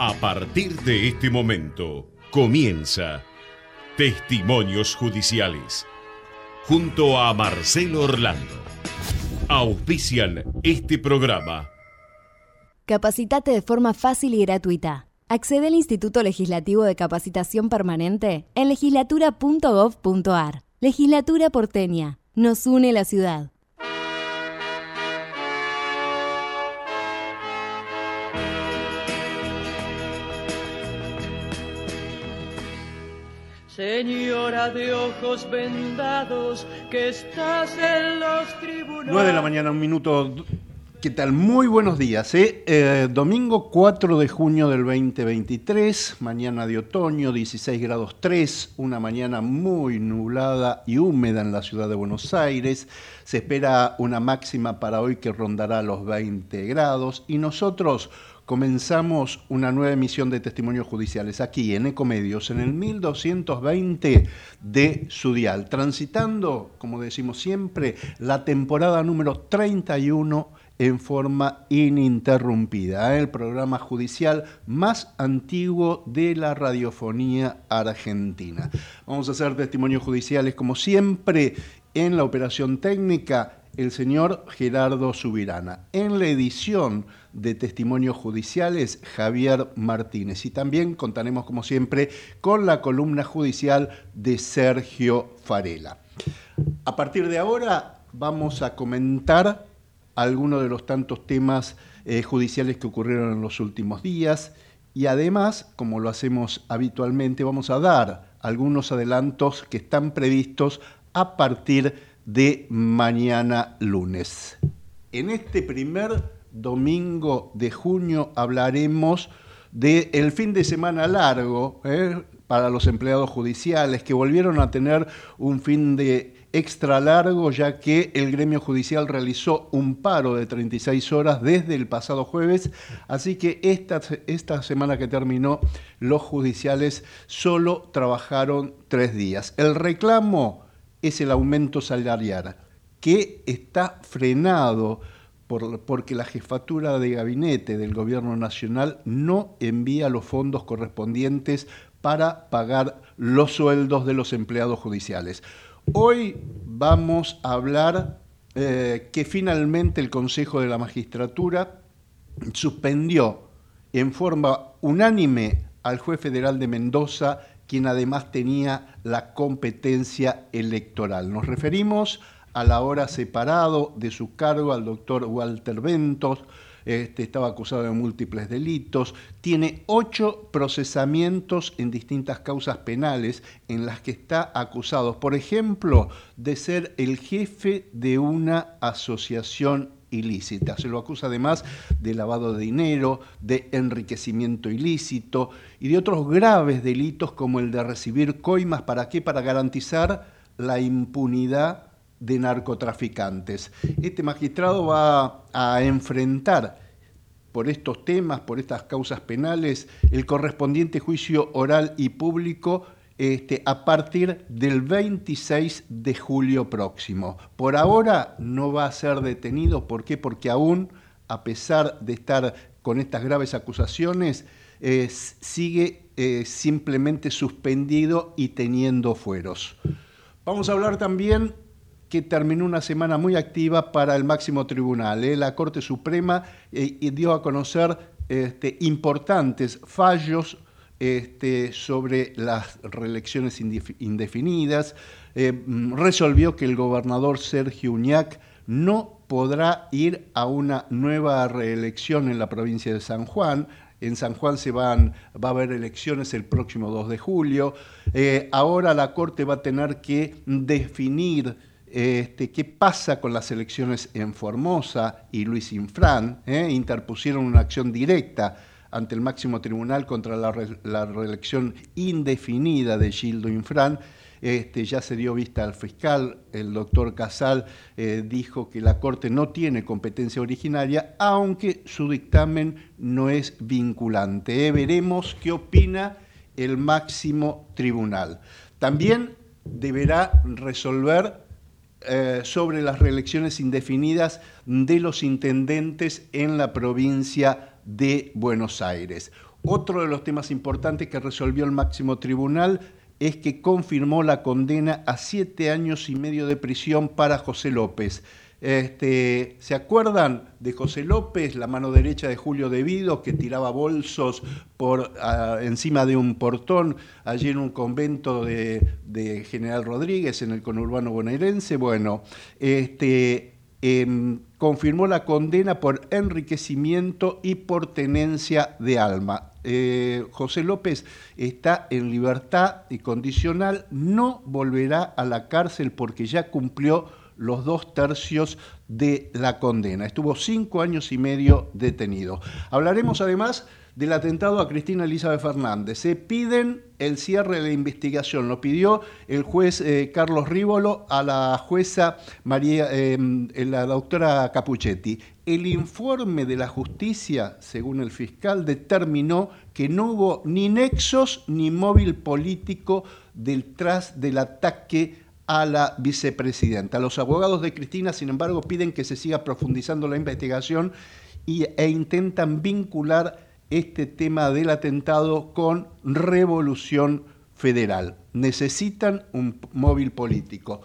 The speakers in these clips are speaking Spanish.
A partir de este momento comienza Testimonios Judiciales junto a Marcelo Orlando. Auspician este programa. Capacitate de forma fácil y gratuita. Accede al Instituto Legislativo de Capacitación Permanente en legislatura.gov.ar. Legislatura porteña. Nos une la ciudad. Señora de ojos vendados, que estás en los tribunales. 9 de la mañana, un minuto. ¿Qué tal? Muy buenos días. ¿eh? Eh, domingo 4 de junio del 2023, mañana de otoño, 16 grados 3, una mañana muy nublada y húmeda en la ciudad de Buenos Aires. Se espera una máxima para hoy que rondará los 20 grados y nosotros comenzamos una nueva emisión de testimonios judiciales aquí en Ecomedios, en el 1220 de Sudial, transitando, como decimos siempre, la temporada número 31 en forma ininterrumpida, ¿eh? el programa judicial más antiguo de la radiofonía argentina. Vamos a hacer testimonios judiciales como siempre en la operación técnica el señor Gerardo Subirana. En la edición de testimonios judiciales, Javier Martínez. Y también contaremos, como siempre, con la columna judicial de Sergio Farela. A partir de ahora vamos a comentar algunos de los tantos temas eh, judiciales que ocurrieron en los últimos días y además, como lo hacemos habitualmente, vamos a dar algunos adelantos que están previstos a partir de mañana lunes. En este primer domingo de junio hablaremos del fin de semana largo ¿eh? para los empleados judiciales que volvieron a tener un fin de extra largo ya que el gremio judicial realizó un paro de 36 horas desde el pasado jueves, así que esta, esta semana que terminó los judiciales solo trabajaron tres días. El reclamo es el aumento salarial que está frenado porque la jefatura de gabinete del gobierno nacional no envía los fondos correspondientes para pagar los sueldos de los empleados judiciales. Hoy vamos a hablar eh, que finalmente el Consejo de la Magistratura suspendió en forma unánime al juez federal de Mendoza, quien además tenía la competencia electoral. Nos referimos a la hora separado de su cargo al doctor Walter Ventos, este, estaba acusado de múltiples delitos, tiene ocho procesamientos en distintas causas penales en las que está acusado, por ejemplo, de ser el jefe de una asociación ilícita. Se lo acusa además de lavado de dinero, de enriquecimiento ilícito y de otros graves delitos como el de recibir coimas. ¿Para qué? Para garantizar la impunidad de narcotraficantes. Este magistrado va a enfrentar por estos temas, por estas causas penales, el correspondiente juicio oral y público este, a partir del 26 de julio próximo. Por ahora no va a ser detenido, ¿por qué? Porque aún, a pesar de estar con estas graves acusaciones, sigue eh, simplemente suspendido y teniendo fueros. Vamos a hablar también que terminó una semana muy activa para el máximo tribunal. ¿eh? La Corte Suprema eh, dio a conocer este, importantes fallos este, sobre las reelecciones indefinidas, eh, resolvió que el gobernador Sergio Uñac no podrá ir a una nueva reelección en la provincia de San Juan. En San Juan se van, va a haber elecciones el próximo 2 de julio. ahora la Corte va a tener que definir este, qué pasa con las elecciones en Formosa y Luis Infran, eh? interpusieron una acción directa ante el máximo tribunal contra la, reelección indefinida de Gildo Infran. Este, ya se dio vista al fiscal, el doctor Casal eh, dijo que la Corte no tiene competencia originaria, aunque su dictamen no es vinculante. veremos qué opina el máximo tribunal. También deberá resolver eh, sobre las reelecciones indefinidas de los intendentes en la provincia de Buenos Aires. Otro de los temas importantes que resolvió el máximo tribunal es que confirmó la condena a siete años y medio de prisión para José López. Este, ¿Se acuerdan de José López, la mano derecha de Julio Devido, que tiraba bolsos por, encima de un portón allí en un convento de, General Rodríguez, en el conurbano bonaerense? Bueno, este, em, confirmó la condena por enriquecimiento y por tenencia de alma. Eh, José López está en libertad y condicional, no volverá a la cárcel porque ya cumplió los dos tercios de la condena. Estuvo cinco años y medio detenido. Hablaremos además del atentado a Cristina Elizabeth Fernández. Se piden el cierre de la investigación. Lo pidió el juez eh, Carlos Rívolo a la jueza María, em, la doctora Capuchetti. El informe de la justicia, según el fiscal, determinó que no hubo ni nexos ni móvil político detrás del ataque a la vicepresidenta. Los abogados de Cristina, sin embargo, piden que se siga profundizando la investigación y, e intentan vincular este tema del atentado con revolución federal. Necesitan un móvil político.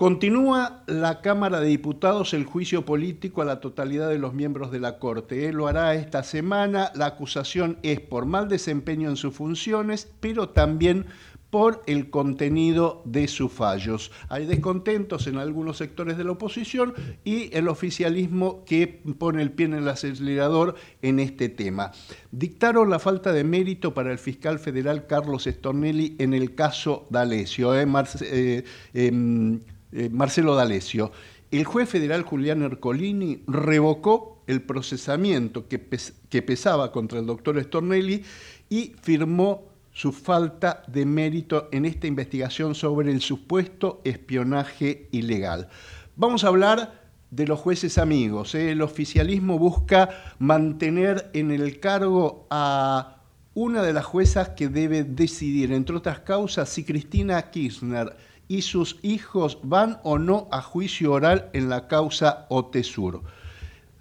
Continúa la Cámara de Diputados el juicio político a la totalidad de los miembros de la Corte. Él lo hará esta semana. La acusación es por mal desempeño en sus funciones, pero también por el contenido de sus fallos. Hay descontentos en algunos sectores de la oposición y el oficialismo que pone el pie en el acelerador en este tema. Dictaron la falta de mérito para el fiscal federal Carlos Stornelli en el caso D'Alessio, eh, eh, em, eh, Marcelo D'Alessio. El juez federal Julián Ercolini revocó el procesamiento que, que pesaba contra el doctor Stornelli y firmó su falta de mérito en esta investigación sobre el supuesto espionaje ilegal. Vamos a hablar de los jueces amigos. ¿eh? El oficialismo busca mantener en el cargo a una de las juezas que debe decidir, entre otras causas, si Cristina Kirchner y sus hijos van o no a juicio oral en la causa Otesur.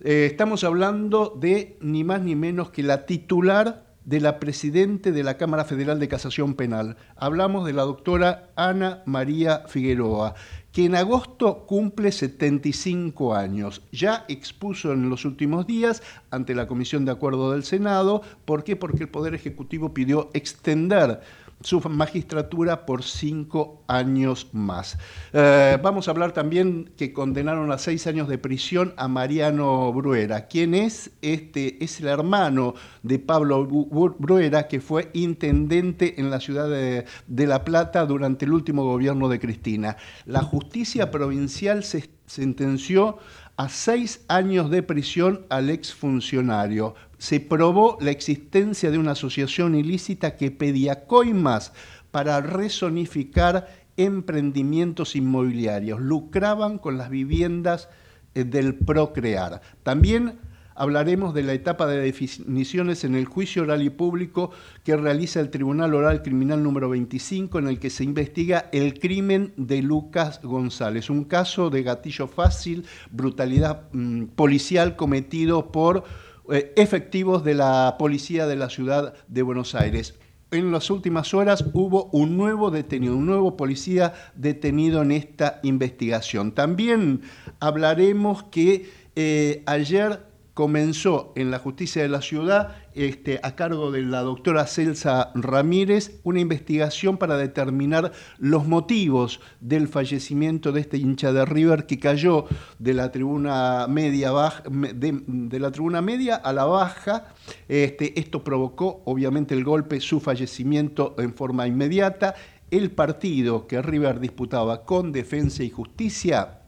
Eh, estamos hablando de ni más ni menos que la titular de la Presidente de la Cámara Federal de Casación Penal. Hablamos de la doctora Ana María Figueroa, que en agosto cumple 75 años. Ya expuso en los últimos días ante la Comisión de Acuerdo del Senado. ¿Por qué? Porque el Poder Ejecutivo pidió extender su magistratura por cinco años más. Eh, vamos a hablar también que condenaron a seis años de prisión a Mariano Bruera. ¿Quién es? Este es el hermano de Pablo Bruera, que fue intendente en la ciudad de, de La Plata durante el último gobierno de Cristina. La justicia provincial se sentenció a seis años de prisión al exfuncionario. Se probó la existencia de una asociación ilícita que pedía coimas para resonificar emprendimientos inmobiliarios. Lucraban con las viviendas eh, del procrear. También hablaremos de la etapa de definiciones en el juicio oral y público que realiza el Tribunal Oral Criminal número 25 en el que se investiga el crimen de Lucas González, un caso de gatillo fácil, brutalidad mm, policial cometido por efectivos de la policía de la ciudad de Buenos Aires en las últimas horas hubo un nuevo detenido, un nuevo policía detenido en esta investigación. También hablaremos que eh, ayer comenzó en la justicia de la ciudad, este, a cargo de la doctora Celsa Ramírez, una investigación para determinar los motivos del fallecimiento de este hincha de River que cayó de la tribuna media, de, la tribuna media a la baja. Este, esto provocó, obviamente, el golpe, su fallecimiento en forma inmediata. El partido que River disputaba con Defensa y Justicia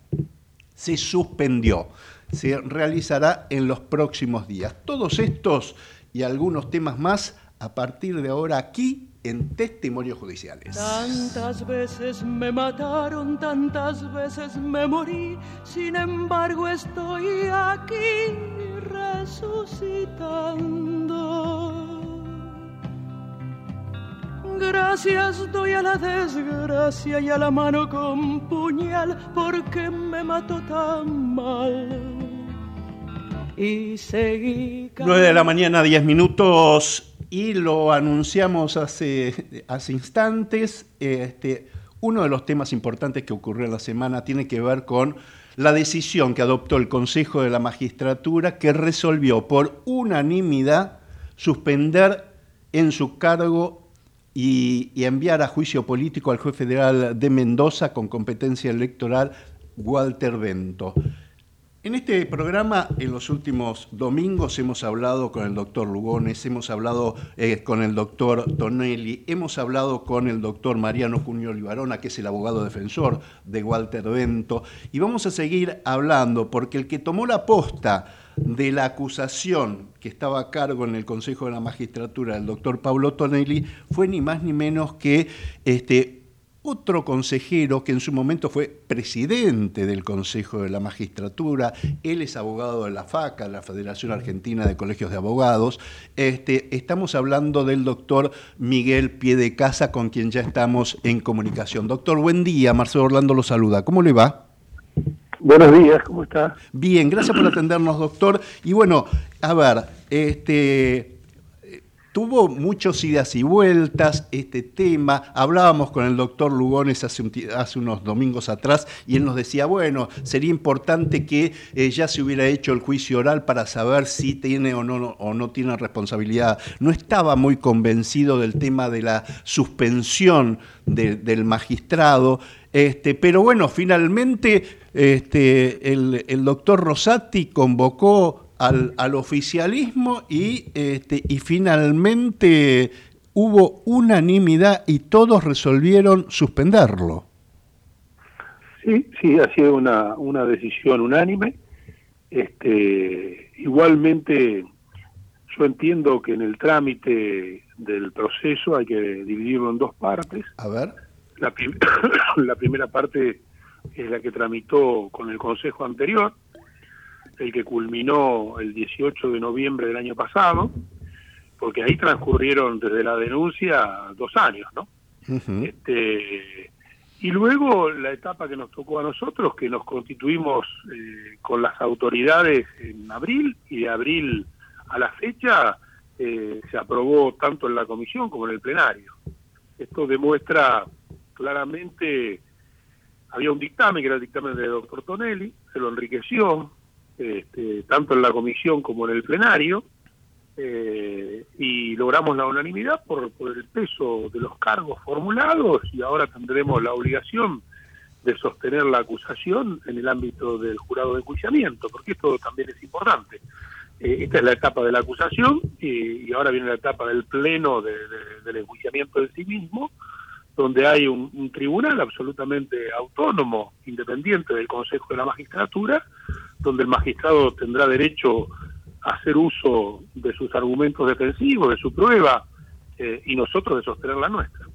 se suspendió se realizará en los próximos días. Todos estos y algunos temas más a partir de ahora aquí en Testimonios Judiciales. Tantas veces me mataron, tantas veces me morí, sin embargo estoy aquí resucitando. Gracias doy a la desgracia y a la mano con puñal porque me mató tan mal. Y seguí. 9 de la mañana, 10 minutos, y lo anunciamos hace, hace instantes. Este, uno de los temas importantes que ocurrió en la semana tiene que ver con la decisión que adoptó el Consejo de la Magistratura que resolvió por unanimidad suspender en su cargo y, enviar a juicio político al juez federal de Mendoza con competencia electoral, Walter Bento. En este programa, en los últimos domingos, hemos hablado con el doctor Lugones, hemos hablado eh, con el doctor Tonelli, hemos hablado con el doctor Mariano Cuño Olivarona, que es el abogado defensor de Walter Bento, y vamos a seguir hablando porque el que tomó la posta de la acusación que estaba a cargo en el Consejo de la Magistratura del doctor Pablo Tonelli fue ni más ni menos que este, otro consejero que en su momento fue presidente del Consejo de la Magistratura, él es abogado de la FACA, la Federación Argentina de Colegios de Abogados. Este, estamos hablando del doctor Miguel Piedecasa, con quien ya estamos en comunicación. Doctor, buen día, Marcelo Orlando lo saluda. ¿Cómo le va? Buenos días, ¿cómo está? Bien, gracias por atendernos, doctor. Y bueno, a ver, este, tuvo muchos idas y vueltas este tema. Hablábamos con el doctor Lugones hace, unos domingos atrás y él nos decía, bueno, sería importante que eh, ya se hubiera hecho el juicio oral para saber si tiene o no, o no tiene responsabilidad. No estaba muy convencido del tema de la suspensión del magistrado. Este, pero bueno, finalmente este, el, doctor Rosati convocó al, oficialismo y, este, y finalmente hubo unanimidad y todos resolvieron suspenderlo. Sí, sí, ha sido una, una decisión unánime. Este, igualmente, yo entiendo que en el trámite del proceso hay que dividirlo en dos partes. A ver. La, la primera parte es la que tramitó con el Consejo anterior, el que culminó el 18 de noviembre del año pasado, porque ahí transcurrieron desde la denuncia dos años, ¿no? este, y luego la etapa que nos tocó a nosotros, que nos constituimos eh, con las autoridades en abril, y de abril a la fecha eh, se aprobó tanto en la comisión como en el plenario. Esto demuestra claramente había un dictamen, que era el dictamen del doctor Tonelli, se lo enriqueció, este, tanto en la comisión como en el plenario, eh, y logramos la unanimidad por, por el peso de los cargos formulados y ahora tendremos la obligación de sostener la acusación en el ámbito del jurado de enjuiciamiento, porque esto también es importante. Eh, esta es la etapa de la acusación y, ahora viene la etapa del pleno del enjuiciamiento de sí mismo, donde hay un, tribunal absolutamente autónomo, independiente del Consejo de la Magistratura, donde el magistrado tendrá derecho a hacer uso de sus argumentos defensivos, de su prueba, eh, y nosotros de sostener la nuestra.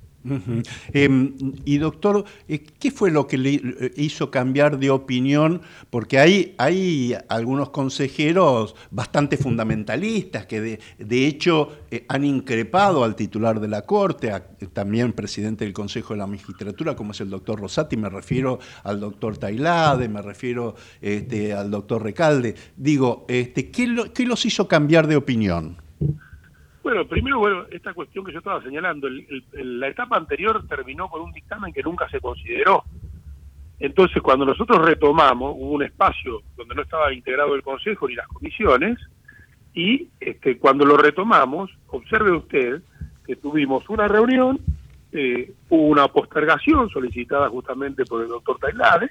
Em, y doctor, eh, ¿qué fue lo que le eh, hizo cambiar de opinión? Porque hay, hay algunos consejeros bastante fundamentalistas que de, hecho eh, han increpado al titular de la Corte, también presidente del Consejo de la Magistratura, como es el doctor Rosati, me refiero al doctor Tailade, me refiero este, al doctor Recalde. Digo, este, ¿qué, ¿qué los hizo cambiar de opinión? Bueno, primero, bueno, esta cuestión que yo estaba señalando, la etapa anterior terminó con un dictamen que nunca se consideró. Entonces, cuando nosotros retomamos, hubo un espacio donde no estaba integrado el Consejo ni las comisiones, y este, cuando lo retomamos, observe usted que tuvimos una reunión, eh, hubo una postergación solicitada justamente por el doctor Tailade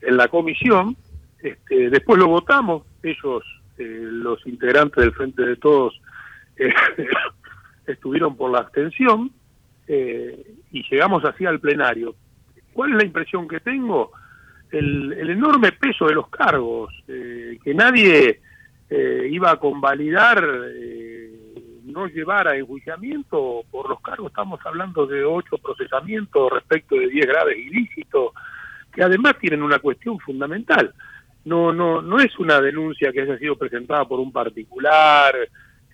en la comisión, este, después lo votamos, ellos, eh, los integrantes del Frente de Todos, eh, estuvieron por la abstención eh, y llegamos así al plenario. ¿Cuál es la impresión que tengo? El, enorme peso de los cargos, eh, que nadie iba a convalidar no llevar a enjuiciamiento por los cargos, estamos hablando de ocho procesamientos respecto de diez graves ilícitos, que además tienen una cuestión fundamental. No, no, no es una denuncia que haya sido presentada por un particular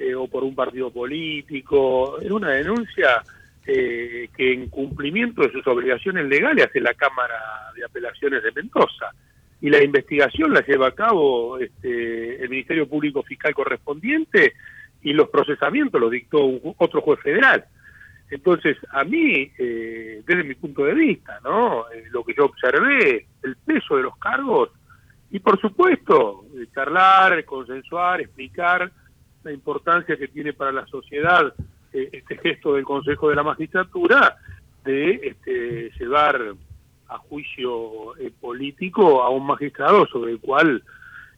eh, o por un partido político, es una denuncia eh, que en cumplimiento de sus obligaciones legales hace la Cámara de Apelaciones de Mendoza y la investigación la lleva a cabo este, el Ministerio Público Fiscal correspondiente y los procesamientos los dictó otro juez federal. Entonces, a mí, eh, desde mi punto de vista, ¿no? Eh, lo que yo observé, el peso de los cargos, y por supuesto, eh, charlar, consensuar, explicar la importancia que tiene para la sociedad este gesto del Consejo de la Magistratura de este, llevar a juicio eh, político a un magistrado sobre el cual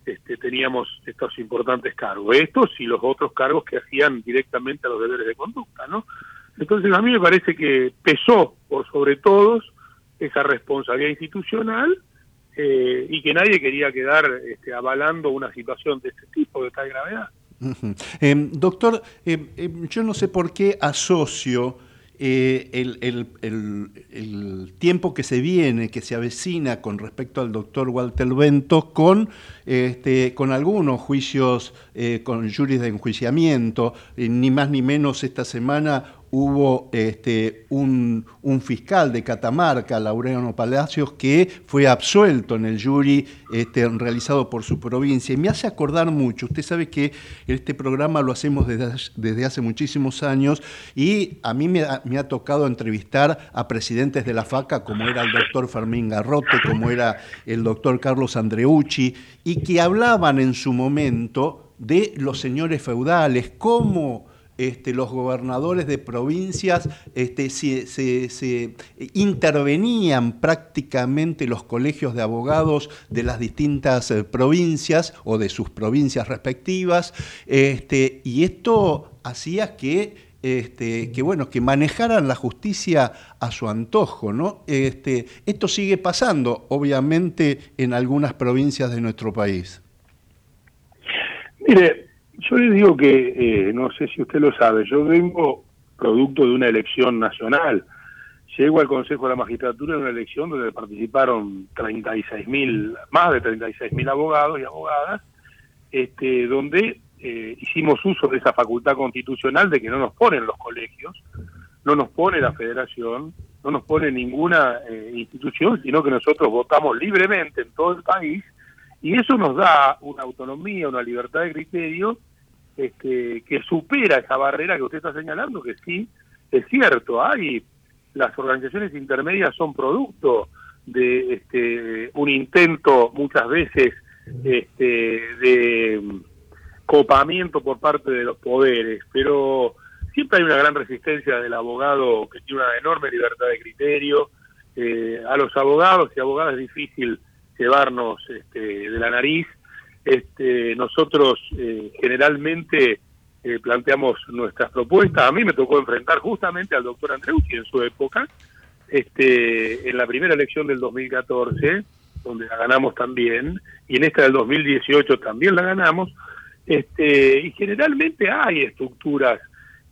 este, teníamos estos importantes cargos, estos y los otros cargos que hacían directamente a los deberes de conducta, ¿no? Entonces a mí me parece que pesó por sobre todos esa responsabilidad institucional eh, y que nadie quería quedar este, avalando una situación de este tipo, de tal gravedad. Em, doctor, em, em, yo no sé por qué asocio eh, el, tiempo que se viene, que se avecina con respecto al doctor Walter Bento, con, este, algunos juicios, eh, con juris de enjuiciamiento, eh, ni más ni menos esta semana hubo este, un, fiscal de Catamarca, Laureano Palacios, que fue absuelto en el jury este, realizado por su provincia. Y me hace acordar mucho, usted sabe que este programa lo hacemos desde, hace muchísimos años y a mí me ha, tocado entrevistar a presidentes de la FACA, como era el doctor Fermín Garrote, como era el doctor Carlos Andreucci, y que hablaban en su momento de los señores feudales, cómo este, los gobernadores de provincias este, se, intervenían prácticamente los colegios de abogados de las distintas eh, provincias o de sus provincias respectivas, este, y esto hacía que que bueno, que manejaran la justicia a su antojo, ¿no? Esto sigue pasando, obviamente, en algunas provincias de nuestro país. Mire, yo le digo que, eh, no sé si usted lo sabe, yo vengo producto de una elección nacional. Llego al Consejo de la Magistratura en una elección donde participaron 36 mil, más de 36 mil abogados y abogadas, este, donde eh, hicimos uso de esa facultad constitucional de que no nos ponen los colegios, no nos pone la federación, no nos pone ninguna eh, institución, sino que nosotros votamos libremente en todo el país y eso nos da una autonomía, una libertad de criterio este, que supera esa barrera que usted está señalando, que sí, es cierto, hay las organizaciones intermedias son producto de este, un intento muchas veces este, de copamiento por parte de los poderes, pero siempre hay una gran resistencia del abogado que tiene una enorme libertad de criterio. Eh, a los abogados y abogadas es difícil llevarnos este, de la nariz. Este, nosotros eh, generalmente eh, planteamos nuestras propuestas. A mí me tocó enfrentar justamente al doctor Andreucci en su época, este, en la primera elección del 2014, donde la ganamos también, y en esta del 2018 también la ganamos. Este, y generalmente hay estructuras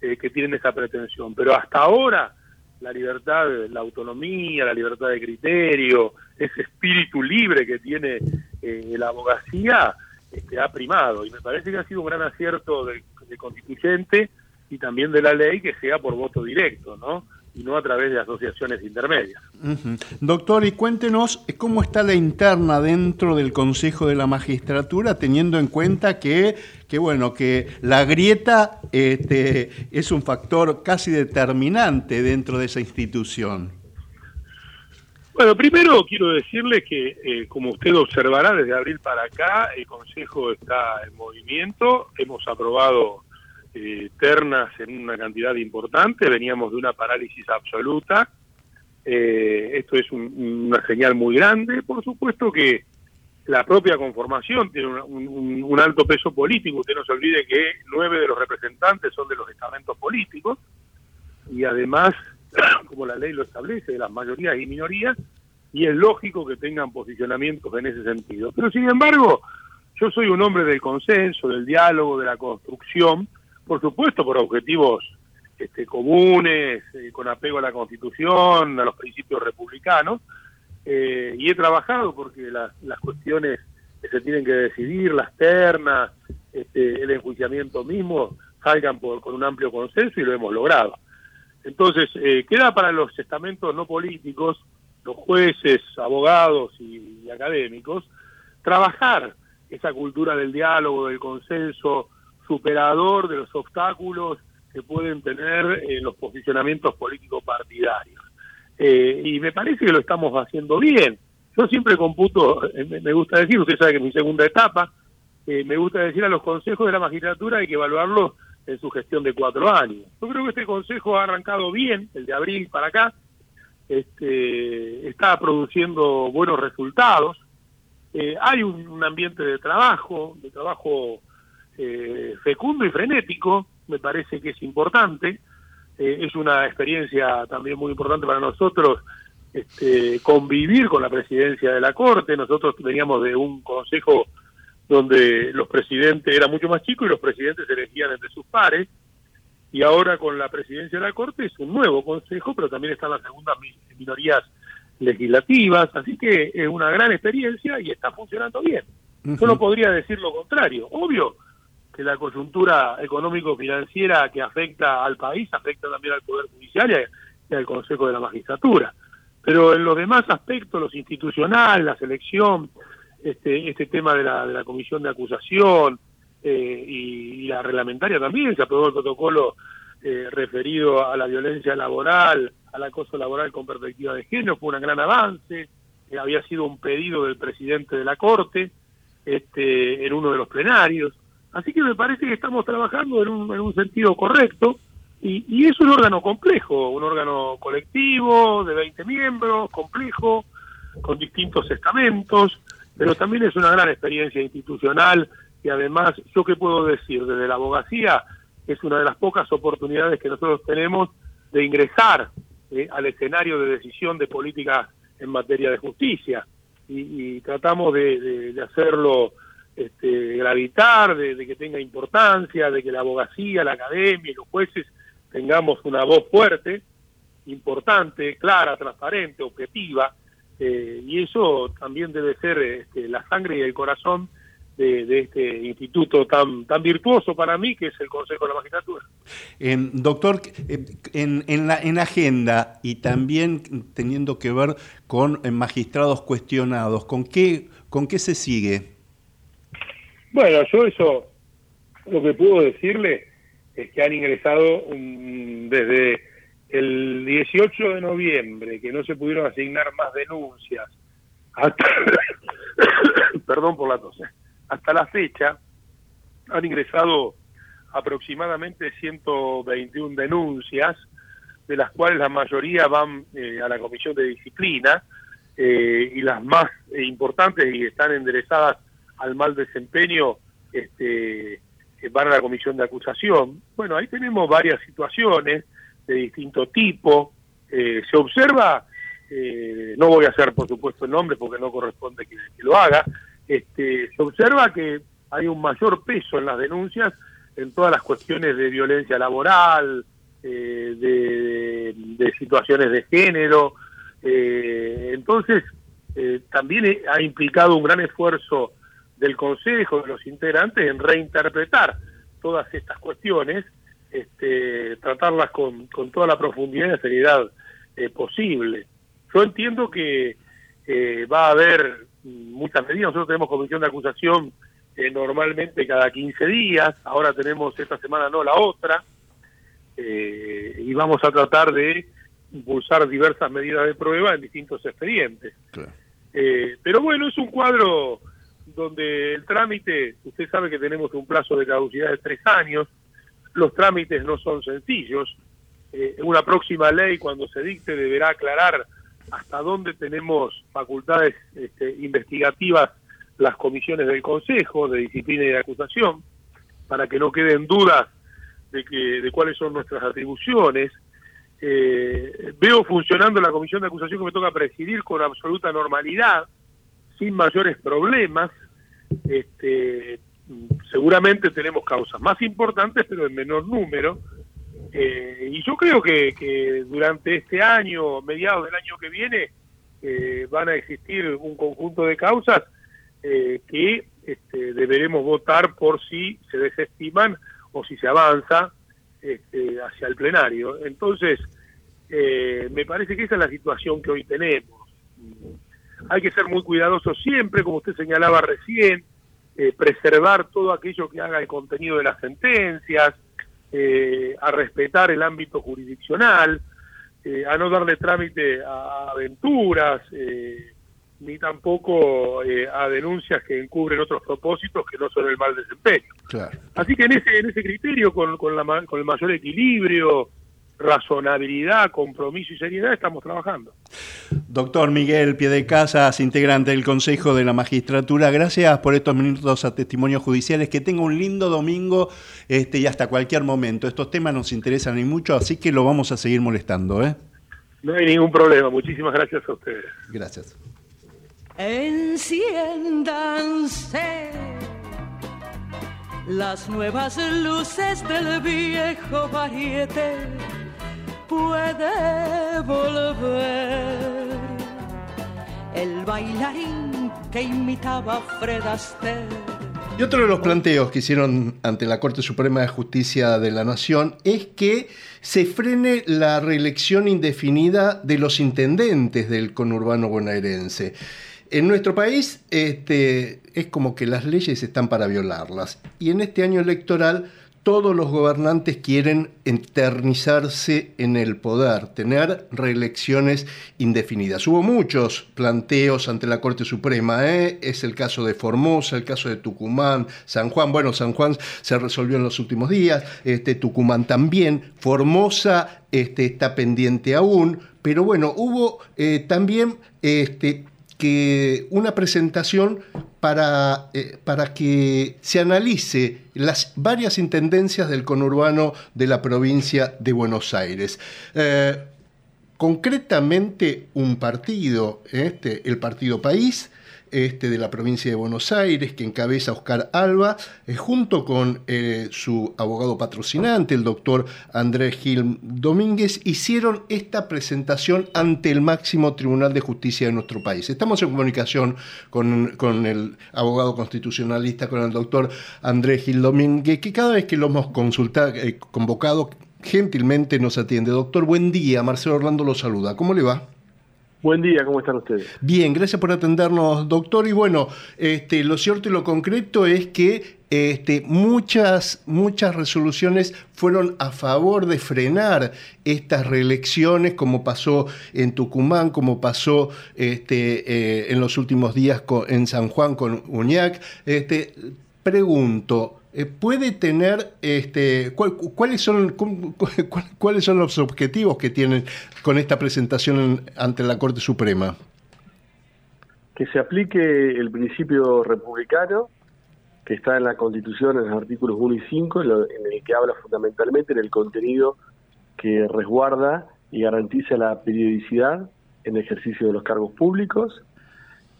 eh, que tienen esa pretensión, pero hasta ahora la libertad, la autonomía, la libertad de criterio, ese espíritu libre que tiene eh, la abogacía, este, ha primado. Y me parece que ha sido un gran acierto del, constituyente y también de la ley que sea por voto directo, ¿no? y no a través de asociaciones intermedias. Doctor, y cuéntenos cómo está la interna dentro del Consejo de la Magistratura, teniendo en cuenta que, que bueno, que la grieta este, es un factor casi determinante dentro de esa institución. Bueno, primero quiero decirle que, eh, como usted observará, desde abril para acá el Consejo está en movimiento, hemos aprobado eh, ternas en una cantidad importante, veníamos de una parálisis absoluta. Eh, esto es una señal muy grande. Por supuesto que la propia conformación tiene un, alto peso político. Usted no se olvide que nueve de los representantes son de los estamentos políticos y además, como la ley lo establece, de las mayorías y minorías, y es lógico que tengan posicionamientos en ese sentido. Pero sin embargo, yo soy un hombre del consenso, del diálogo, de la construcción, por supuesto por objetivos este, comunes, eh, con apego a la Constitución, a los principios republicanos, eh, y he trabajado porque las cuestiones que se tienen que decidir, las ternas, este, el enjuiciamiento mismo, salgan por, con un amplio consenso y lo hemos logrado. Entonces, eh, queda para los estamentos no políticos, los jueces, abogados y, académicos, trabajar esa cultura del diálogo, del consenso, superador de los obstáculos que pueden tener en los posicionamientos políticos partidarios. Eh, y me parece que lo estamos haciendo bien. Yo siempre computo, eh, me gusta decir, usted sabe que es mi segunda etapa, me gusta decir a los consejos de la magistratura hay que evaluarlos en su gestión de cuatro años. Yo creo que este consejo ha arrancado bien, el de abril para acá, este, está produciendo buenos resultados, eh, hay un, ambiente de trabajo, de trabajo eh, fecundo y frenético, me parece que es importante, eh, es una experiencia también muy importante para nosotros este, convivir con la presidencia de la Corte, nosotros veníamos de un consejo donde los presidentes eran mucho más chicos y los presidentes se elegían entre sus pares. Y ahora con la presidencia de la Corte es un nuevo consejo, pero también están las segundas minorías legislativas, así que es una gran experiencia y está funcionando bien. Yo no podría decir lo contrario. Obvio que la coyuntura económico-financiera que afecta al país afecta también al Poder Judicial y al Consejo de la Magistratura. Pero en los demás aspectos, los institucionales, la selección, este, este tema de la, de la comisión de acusación eh, y, la reglamentaria también, se aprobó el protocolo eh, referido a la violencia laboral, al acoso laboral con perspectiva de género, fue un gran avance, eh, había sido un pedido del presidente de la Corte este, en uno de los plenarios, así que me parece que estamos trabajando en un, en un sentido correcto, y, y, es un órgano complejo, un órgano colectivo de 20 miembros, complejo, con distintos estamentos, pero también es una gran experiencia institucional y además, yo qué puedo decir, desde la abogacía es una de las pocas oportunidades que nosotros tenemos de ingresar eh, al escenario de decisión de política en materia de justicia. Y, tratamos de, hacerlo este, gravitar, de, de, que tenga importancia, de que la abogacía, la academia y los jueces tengamos una voz fuerte, importante, clara, transparente, objetiva, eh, y eso también debe ser este, la sangre y el corazón de, este instituto tan, tan virtuoso para mí, que es el Consejo de la Magistratura. doctor, eh, en, en, la, en agenda y también teniendo que ver con eh, magistrados cuestionados, ¿con qué, ¿con qué se sigue? Bueno, yo eso, lo que puedo decirle es que han ingresado desde el 18 de noviembre, que no se pudieron asignar más denuncias, hasta, perdón por la tos, ¿eh? hasta la fecha han ingresado aproximadamente 121 denuncias, de las cuales la mayoría van eh, a la Comisión de Disciplina eh, y las más importantes y están enderezadas al mal desempeño este, van a la Comisión de Acusación. Bueno, ahí tenemos varias situaciones de distinto tipo. Eh, se observa, eh, no voy a hacer por supuesto el nombre porque no corresponde que, lo haga, este, se observa que hay un mayor peso en las denuncias en todas las cuestiones de violencia laboral, eh, de, situaciones de género. entonces, también ha implicado un gran esfuerzo del Consejo, de los integrantes, en reinterpretar todas estas cuestiones este, tratarlas con, con toda la profundidad y la seriedad eh, posible. Yo entiendo que eh, va a haber muchas medidas. Nosotros tenemos comisión de acusación eh, normalmente cada 15 días, ahora tenemos esta semana no la otra, y vamos a tratar de impulsar diversas medidas de prueba en distintos expedientes. pero bueno, es un cuadro donde el trámite, usted sabe que tenemos un plazo de caducidad de tres años, los trámites no son sencillos. Eh, una próxima ley, cuando se dicte, deberá aclarar hasta dónde tenemos facultades este, investigativas las comisiones del Consejo de Disciplina y de Acusación, para que no queden dudas de, que, de cuáles son nuestras atribuciones. Eh, veo funcionando la comisión de acusación que me toca presidir con absoluta normalidad, sin mayores problemas. Este, seguramente tenemos causas más importantes, pero en menor número. Eh, y yo creo que, durante este año, mediados del año que viene, eh, van a existir un conjunto de causas eh, que este, deberemos votar por si se desestiman o si se avanza este, hacia el plenario. Entonces, me parece que esa es la situación que hoy tenemos. Hay que ser muy cuidadosos siempre, como usted señalaba recién, eh, preservar todo aquello que haga el contenido de las sentencias, eh, a respetar el ámbito jurisdiccional, eh, a no darle trámite a aventuras, ni tampoco a denuncias que encubren otros propósitos que no son el mal desempeño. Así que en ese, en ese criterio, con, con, la, con el mayor equilibrio, razonabilidad, compromiso y seriedad estamos trabajando. Doctor Miguel Piedecasas, integrante del Consejo de la Magistratura, gracias por estos minutos a testimonios judiciales. Que tenga un lindo domingo este, y hasta cualquier momento. Estos temas nos interesan y mucho, así que lo vamos a seguir molestando. ¿eh? No hay ningún problema. Muchísimas gracias a ustedes. Gracias. Enciéndanse las nuevas luces del viejo variete puede volver. El bailarín que imitaba a Fred Astaire. Y otro de los planteos que hicieron ante la Corte Suprema de Justicia de la Nación es que se frene la reelección indefinida de los intendentes del conurbano bonaerense. En nuestro país este, es como que las leyes están para violarlas. Y en este año electoral todos los gobernantes quieren eternizarse en el poder, tener reelecciones indefinidas. Hubo muchos planteos ante la Corte Suprema, ¿eh? es el caso de Formosa, el caso de Tucumán, San Juan, bueno, San Juan se resolvió en los últimos días, este, Tucumán también, Formosa este, está pendiente aún, pero bueno, hubo eh, también este, que una presentación para, eh, para, que se analice las varias intendencias del conurbano de la provincia de Buenos Aires. Eh, concretamente un partido, este, el Partido País, este, de la provincia de Buenos Aires, que encabeza Oscar Alba, eh, junto con eh, su abogado patrocinante, el doctor Andrés Gil Domínguez, hicieron esta presentación ante el máximo Tribunal de Justicia de nuestro país. Estamos en comunicación con, el abogado constitucionalista, con el doctor Andrés Gil Domínguez, que cada vez que lo hemos consultado, eh, convocado, gentilmente nos atiende. Doctor, buen día. Marcelo Orlando lo saluda. ¿Cómo le va? Buen día, ¿cómo están ustedes? Bien, gracias por atendernos, doctor. Y bueno, este, lo cierto y lo concreto es que este, muchas, muchas resoluciones fueron a favor de frenar estas reelecciones, como pasó en Tucumán, como pasó este, eh, en los últimos días en San Juan con Uñac. Este, pregunto, eh, puede tener, este, ¿cuáles, son, ¿cuáles son los objetivos que tienen con esta presentación ante la Corte Suprema? Que se aplique el principio republicano que está en la Constitución en los artículos 1 y 5, en el que habla fundamentalmente en el contenido que resguarda y garantiza la periodicidad en el ejercicio de los cargos públicos,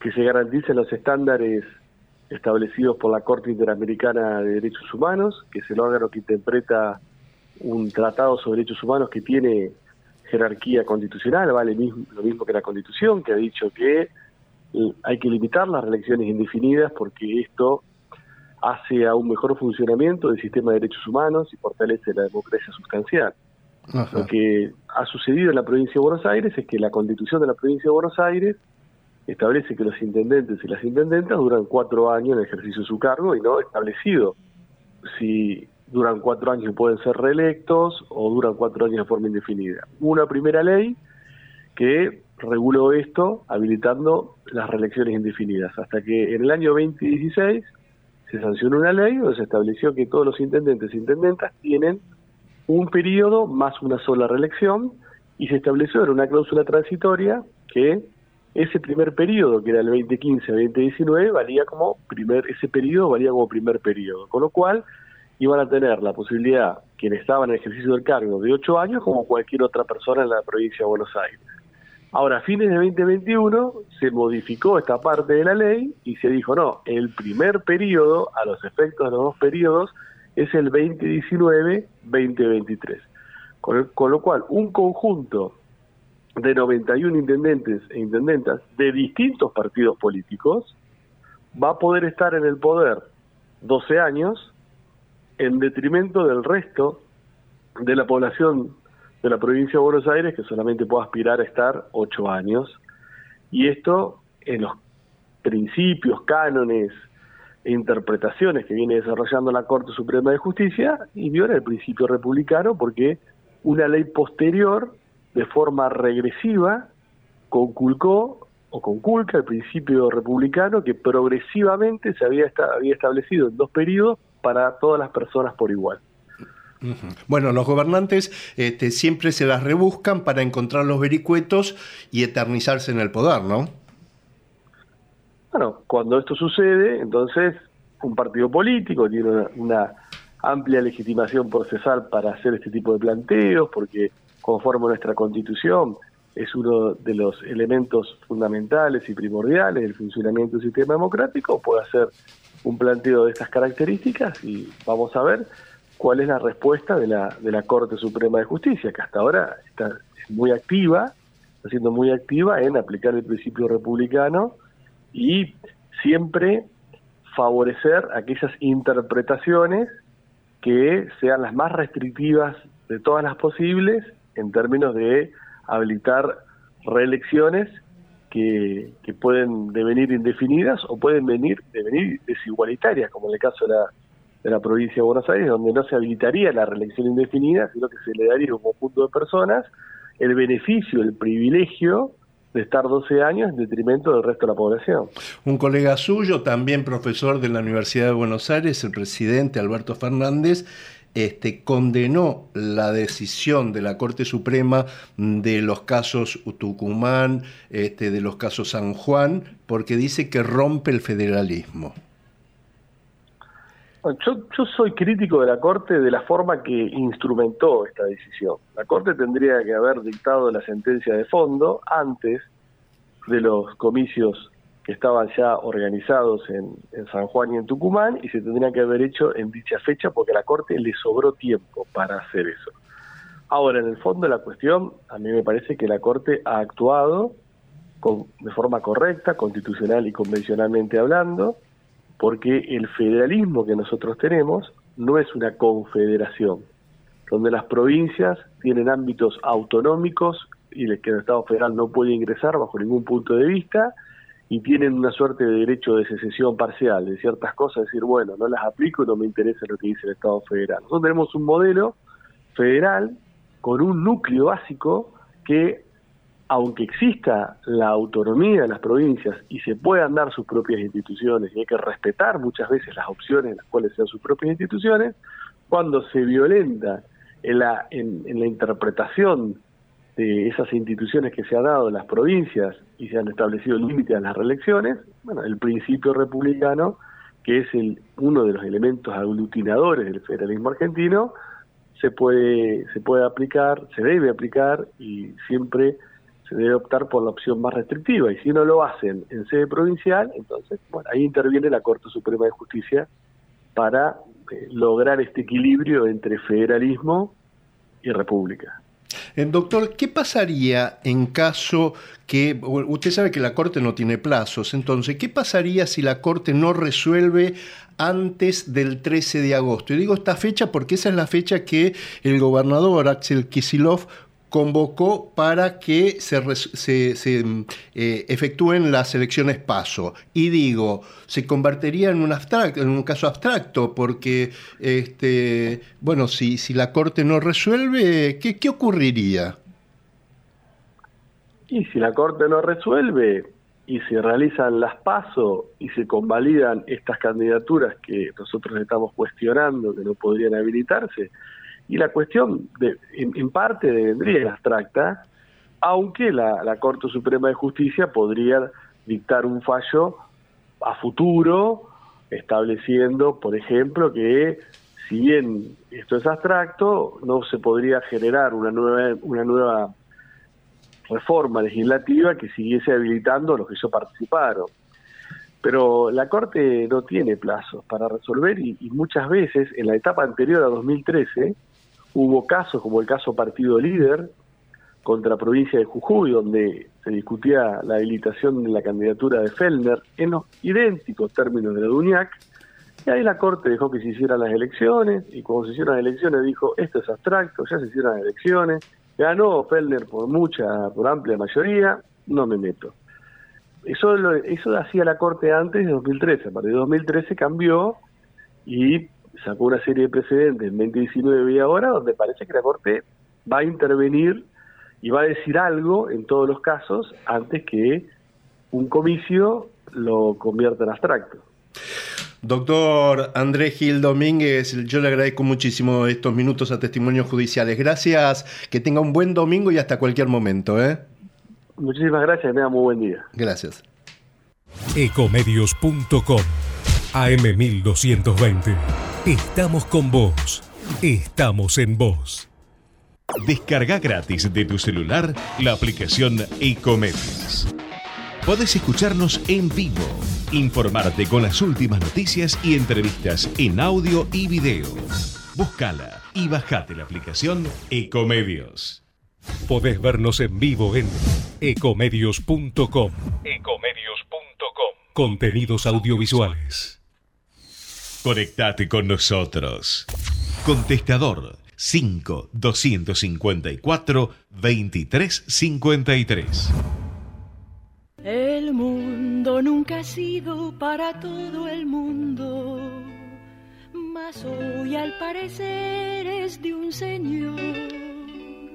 que se garanticen los estándares establecidos por la Corte Interamericana de Derechos Humanos, que es el órgano que interpreta un tratado sobre derechos humanos que tiene jerarquía constitucional, vale lo mismo que la Constitución, que ha dicho que eh, hay que limitar las reelecciones indefinidas porque esto hace a un mejor funcionamiento del sistema de derechos humanos y fortalece la democracia sustancial. Lo que ha sucedido en la provincia de Buenos Aires es que la constitución de la provincia de Buenos Aires establece que los intendentes y las intendentas duran cuatro años en ejercicio de su cargo y no establecido si duran cuatro años y pueden ser reelectos o duran cuatro años de forma indefinida. Una primera ley que reguló esto habilitando las reelecciones indefinidas, hasta que en el año 2016 se sancionó una ley donde se estableció que todos los intendentes e intendentas tienen un periodo más una sola reelección y se estableció en una cláusula transitoria que ese primer periodo, que era el 2015-2019, valía como primer, ese periodo valía como primer periodo, con lo cual iban a tener la posibilidad, quienes estaban en el ejercicio del cargo, de ocho años como cualquier otra persona en la provincia de Buenos Aires. Ahora, a fines de 2021 se modificó esta parte de la ley y se dijo, no, el primer periodo, a los efectos de los dos periodos, es el 2019-2023. Con, con, lo cual, un conjunto de 91 intendentes e intendentas de distintos partidos políticos va a poder estar en el poder 12 años en detrimento del resto de la población de la provincia de Buenos Aires que solamente puede aspirar a estar 8 años. Y esto en los principios, cánones e interpretaciones que viene desarrollando la Corte Suprema de Justicia y viola el principio republicano porque una ley posterior de forma regresiva conculcó o conculca el principio republicano que progresivamente se había, había establecido en dos periodos para todas las personas por igual. Bueno, los gobernantes este, siempre se las rebuscan para encontrar los vericuetos y eternizarse en el poder, ¿no? Bueno, cuando esto sucede, entonces un partido político tiene una, una amplia legitimación procesal para hacer este tipo de planteos, porque conforme nuestra constitución es uno de los elementos fundamentales y primordiales del funcionamiento del sistema democrático, puede hacer un planteo de estas características y vamos a ver cuál es la respuesta de la, de la Corte Suprema de Justicia, que hasta ahora está muy activa, está siendo muy activa en aplicar el principio republicano y siempre favorecer aquellas interpretaciones que sean las más restrictivas de todas las posibles en términos de habilitar reelecciones que, pueden devenir indefinidas o pueden venir devenir desigualitarias, como en el caso de la, de la provincia de Buenos Aires, donde no se habilitaría la reelección indefinida, sino que se le daría un conjunto de personas el beneficio, el privilegio de estar 12 años en detrimento del resto de la población. Un colega suyo, también profesor de la Universidad de Buenos Aires, el presidente Alberto Fernández, este, condenó la decisión de la Corte Suprema de los casos Tucumán, este, de los casos San Juan, porque dice que rompe el federalismo. Yo, yo, soy crítico de la Corte de la forma que instrumentó esta decisión. La Corte tendría que haber dictado la sentencia de fondo antes de los comicios que estaban ya organizados en, San Juan y en Tucumán y se tendrían que haber hecho en dicha fecha porque a la Corte le sobró tiempo para hacer eso. Ahora, en el fondo la cuestión, a mí me parece que la Corte ha actuado con, de forma correcta, constitucional y convencionalmente hablando, porque el federalismo que nosotros tenemos no es una confederación, donde las provincias tienen ámbitos autonómicos y que el Estado federal no puede ingresar bajo ningún punto de vista, y tienen una suerte de derecho de secesión parcial de ciertas cosas, decir, bueno, no las aplico y no me interesa lo que dice el Estado federal. Nosotros tenemos un modelo federal con un núcleo básico que, aunque exista la autonomía de las provincias y se puedan dar sus propias instituciones y hay que respetar muchas veces las opciones en las cuales sean sus propias instituciones, cuando se violenta en la, en, en la interpretación de esas instituciones que se han dado las provincias y se han establecido límites a las reelecciones, bueno, el principio republicano, que es el, uno de los elementos aglutinadores del federalismo argentino, se puede, se puede aplicar, se debe aplicar y siempre se debe optar por la opción más restrictiva. Y si no lo hacen en sede provincial, entonces, bueno, ahí interviene la Corte Suprema de Justicia para eh, lograr este equilibrio entre federalismo y república. Eh, doctor, ¿qué pasaría en caso que, usted sabe que la Corte no tiene plazos, entonces, ¿qué pasaría si la Corte no resuelve antes del 13 de agosto? Y digo esta fecha porque esa es la fecha que el gobernador Axel Kisilov convocó para que se, se, eh, efectúen las elecciones paso. Y digo, se convertiría en un, en un caso abstracto, porque, este, bueno, si, si la Corte no resuelve, ¿qué, ¿qué ocurriría? Y si la Corte no resuelve y se realizan las pasos y se convalidan estas candidaturas que nosotros estamos cuestionando, que no podrían habilitarse, y la cuestión, de, en, parte, vendría abstracta, aunque la, Corte Suprema de Justicia podría dictar un fallo a futuro, estableciendo, por ejemplo, que si bien esto es abstracto, no se podría generar una nueva, una nueva reforma legislativa que siguiese habilitando a los que ya participaron. Pero la Corte no tiene plazos para resolver y, muchas veces en la etapa anterior a 2013 hubo casos como el caso Partido Líder contra provincia de Jujuy, donde se discutía la habilitación de la candidatura de Fellner en los idénticos términos de la DUNIAC, y ahí la Corte dejó que se hicieran las elecciones, y cuando se hicieron las elecciones dijo, esto es abstracto, ya se hicieron las elecciones, ganó Fellner por mucha, por amplia mayoría, no me meto. Eso, lo, eso hacía la Corte antes de 2013, a partir de 2013 cambió y sacó una serie de precedentes en 2019 y ahora, donde parece que la Corte va a intervenir y va a decir algo en todos los casos antes que un comicio lo convierta en abstracto. Doctor Andrés Gil Domínguez, yo le agradezco muchísimo estos minutos a testimonios judiciales. Gracias, que tenga un buen domingo y hasta cualquier momento. ¿eh? Muchísimas gracias, me da muy buen día. Gracias. Ecomedios.com AM1220. Estamos con vos. Estamos en vos. Descarga gratis de tu celular la aplicación Ecomedios. Podés escucharnos en vivo, informarte con las últimas noticias y entrevistas en audio y video. Búscala y bajate la aplicación Ecomedios. Podés vernos en vivo en ecomedios.com. Ecomedios.com. Contenidos audiovisuales. Conectate con nosotros. Contestador 5 254 2353. El mundo nunca ha sido para todo el mundo, mas hoy al parecer es de un señor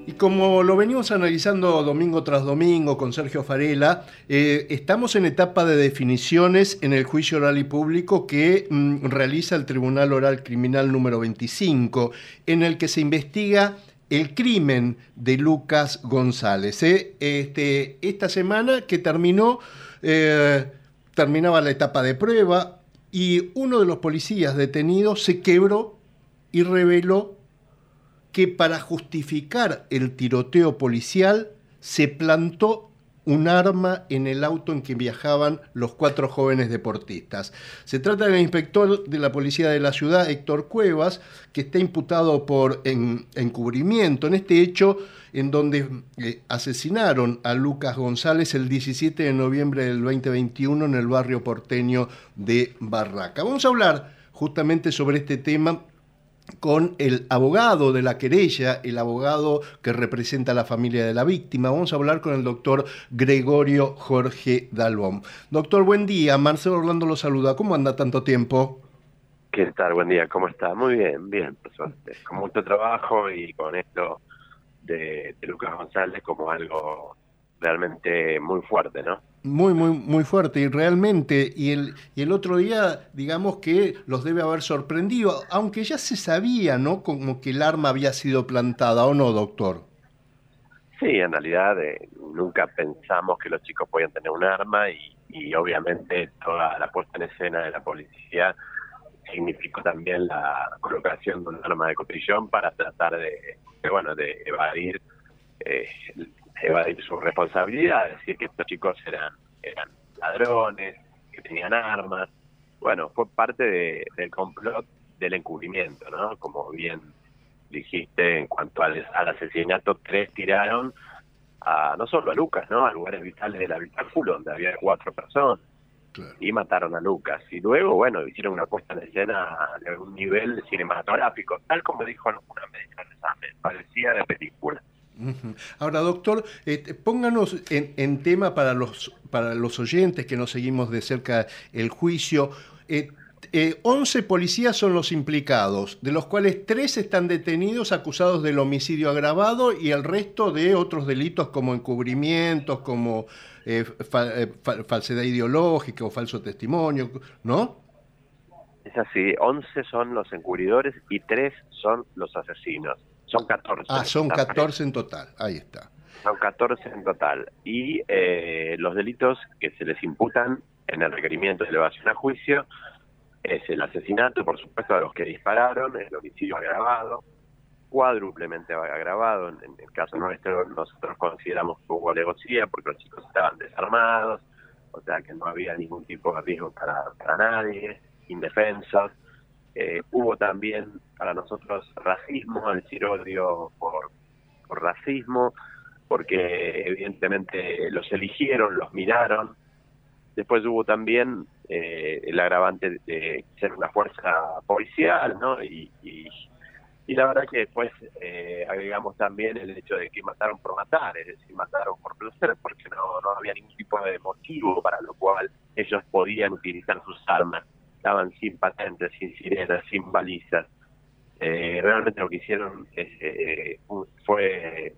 y como lo venimos analizando domingo tras domingo con Sergio Farela, eh, estamos en etapa de definiciones en el juicio oral y público que mm, realiza el Tribunal Oral Criminal número 25, en el que se investiga el crimen de Lucas González. ¿eh? Este, esta semana que terminó, eh, terminaba la etapa de prueba y uno de los policías detenidos se quebró y reveló que para justificar el tiroteo policial se plantó un arma en el auto en que viajaban los cuatro jóvenes deportistas. Se trata del inspector de la policía de la ciudad, Héctor Cuevas, que está imputado por encubrimiento en este hecho en donde eh, asesinaron a Lucas González el 17 de noviembre del 2021 en el barrio porteño de Barraca. Vamos a hablar justamente sobre este tema con el abogado de la querella, el abogado que representa a la familia de la víctima. Vamos a hablar con el doctor Gregorio Jorge Dalbón. Doctor, buen día. Marcelo Orlando lo saluda. ¿Cómo anda tanto tiempo? ¿Qué tal? Buen día. ¿Cómo está? Muy bien, bien, Con mucho trabajo y con esto de, de Lucas González como algo realmente muy fuerte, ¿no? Muy, muy, muy fuerte y realmente, y el, y el otro día, digamos que los debe haber sorprendido, aunque ya se sabía, ¿no? Como que el arma había sido plantada, ¿o no, doctor? Sí, en realidad eh, nunca pensamos que los chicos podían tener un arma y, y obviamente toda la puesta en escena de la policía significó también la colocación de un arma de cotillón para tratar de, bueno, de evadir eh, evadir su responsabilidad, decir que estos chicos eran, eran ladrones, que tenían armas. Bueno, fue parte del complot del encubrimiento, ¿no? Como bien dijiste, en cuanto al, asesinato, tres tiraron a, no solo a Lucas, ¿no? A lugares vitales del habitáculo, donde había cuatro personas. Y mataron a Lucas. Y luego, bueno, hicieron una puesta en escena de un nivel cinematográfico, tal como dijo una médica examen, parecía de película. Ahora, doctor, eh, pónganos en, tema para los, para los oyentes que nos seguimos de cerca el juicio. Eh, 11 eh, policías son los implicados, de los cuales 3 están detenidos acusados del homicidio agravado y el resto de otros delitos como encubrimientos, como eh, eh, falsedad ideológica o falso testimonio, ¿no? Es así, 11 son los encubridores y 3 son los asesinos. Son 14. Ah, son 14 en total, ahí está. Son 14 en total. Y eh, los delitos que se les imputan en el requerimiento de elevación a juicio es el asesinato, por supuesto, a los que dispararon, el homicidio agravado, cuádruplemente agravado. En, el caso nuestro, nosotros consideramos que hubo alevosía porque los chicos estaban desarmados, o sea que no había ningún tipo de riesgo para, para nadie, indefensos. Eh, hubo también para nosotros racismo, el decir odio por, por racismo, porque evidentemente los eligieron, los miraron. Después hubo también eh, el agravante de ser una fuerza policial, ¿no? Y, y, la verdad que después eh, agregamos también el hecho de que mataron por matar, es decir, mataron por placer, porque no, no había ningún tipo de motivo para lo cual ellos podían utilizar sus armas. Estaban sin patentes, sin sirenas, sin balizas. Eh, realmente lo que hicieron es, fue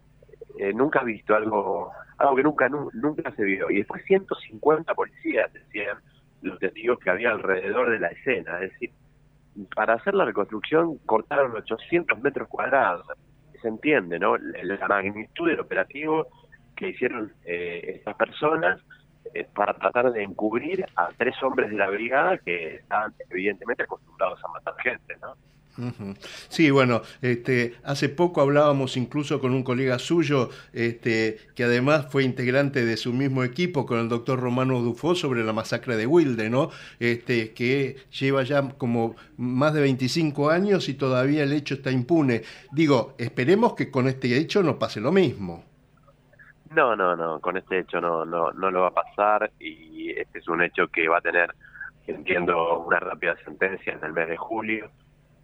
nunca visto algo algo que nunca nunca se vio y después 150 policías decían los testigos que había alrededor de la escena. Es decir, para hacer la reconstrucción cortaron 800 metros cuadrados. Se entiende, ¿no? La magnitud del operativo que hicieron eh, estas personas eh, para tratar de encubrir a tres hombres de la brigada que estaban evidentemente acostumbrados a matar gente, ¿no? Sí, bueno, este, hace poco hablábamos incluso con un colega suyo, este, que además fue integrante de su mismo equipo, con el doctor Romano Dufo, sobre la masacre de Wilde, ¿no? Este, que lleva ya como más de 25 años y todavía el hecho está impune. Digo, esperemos que con este hecho no pase lo mismo. No, no, no, con este hecho no, no, no lo va a pasar y este es un hecho que va a tener, entiendo, una rápida sentencia en el mes de julio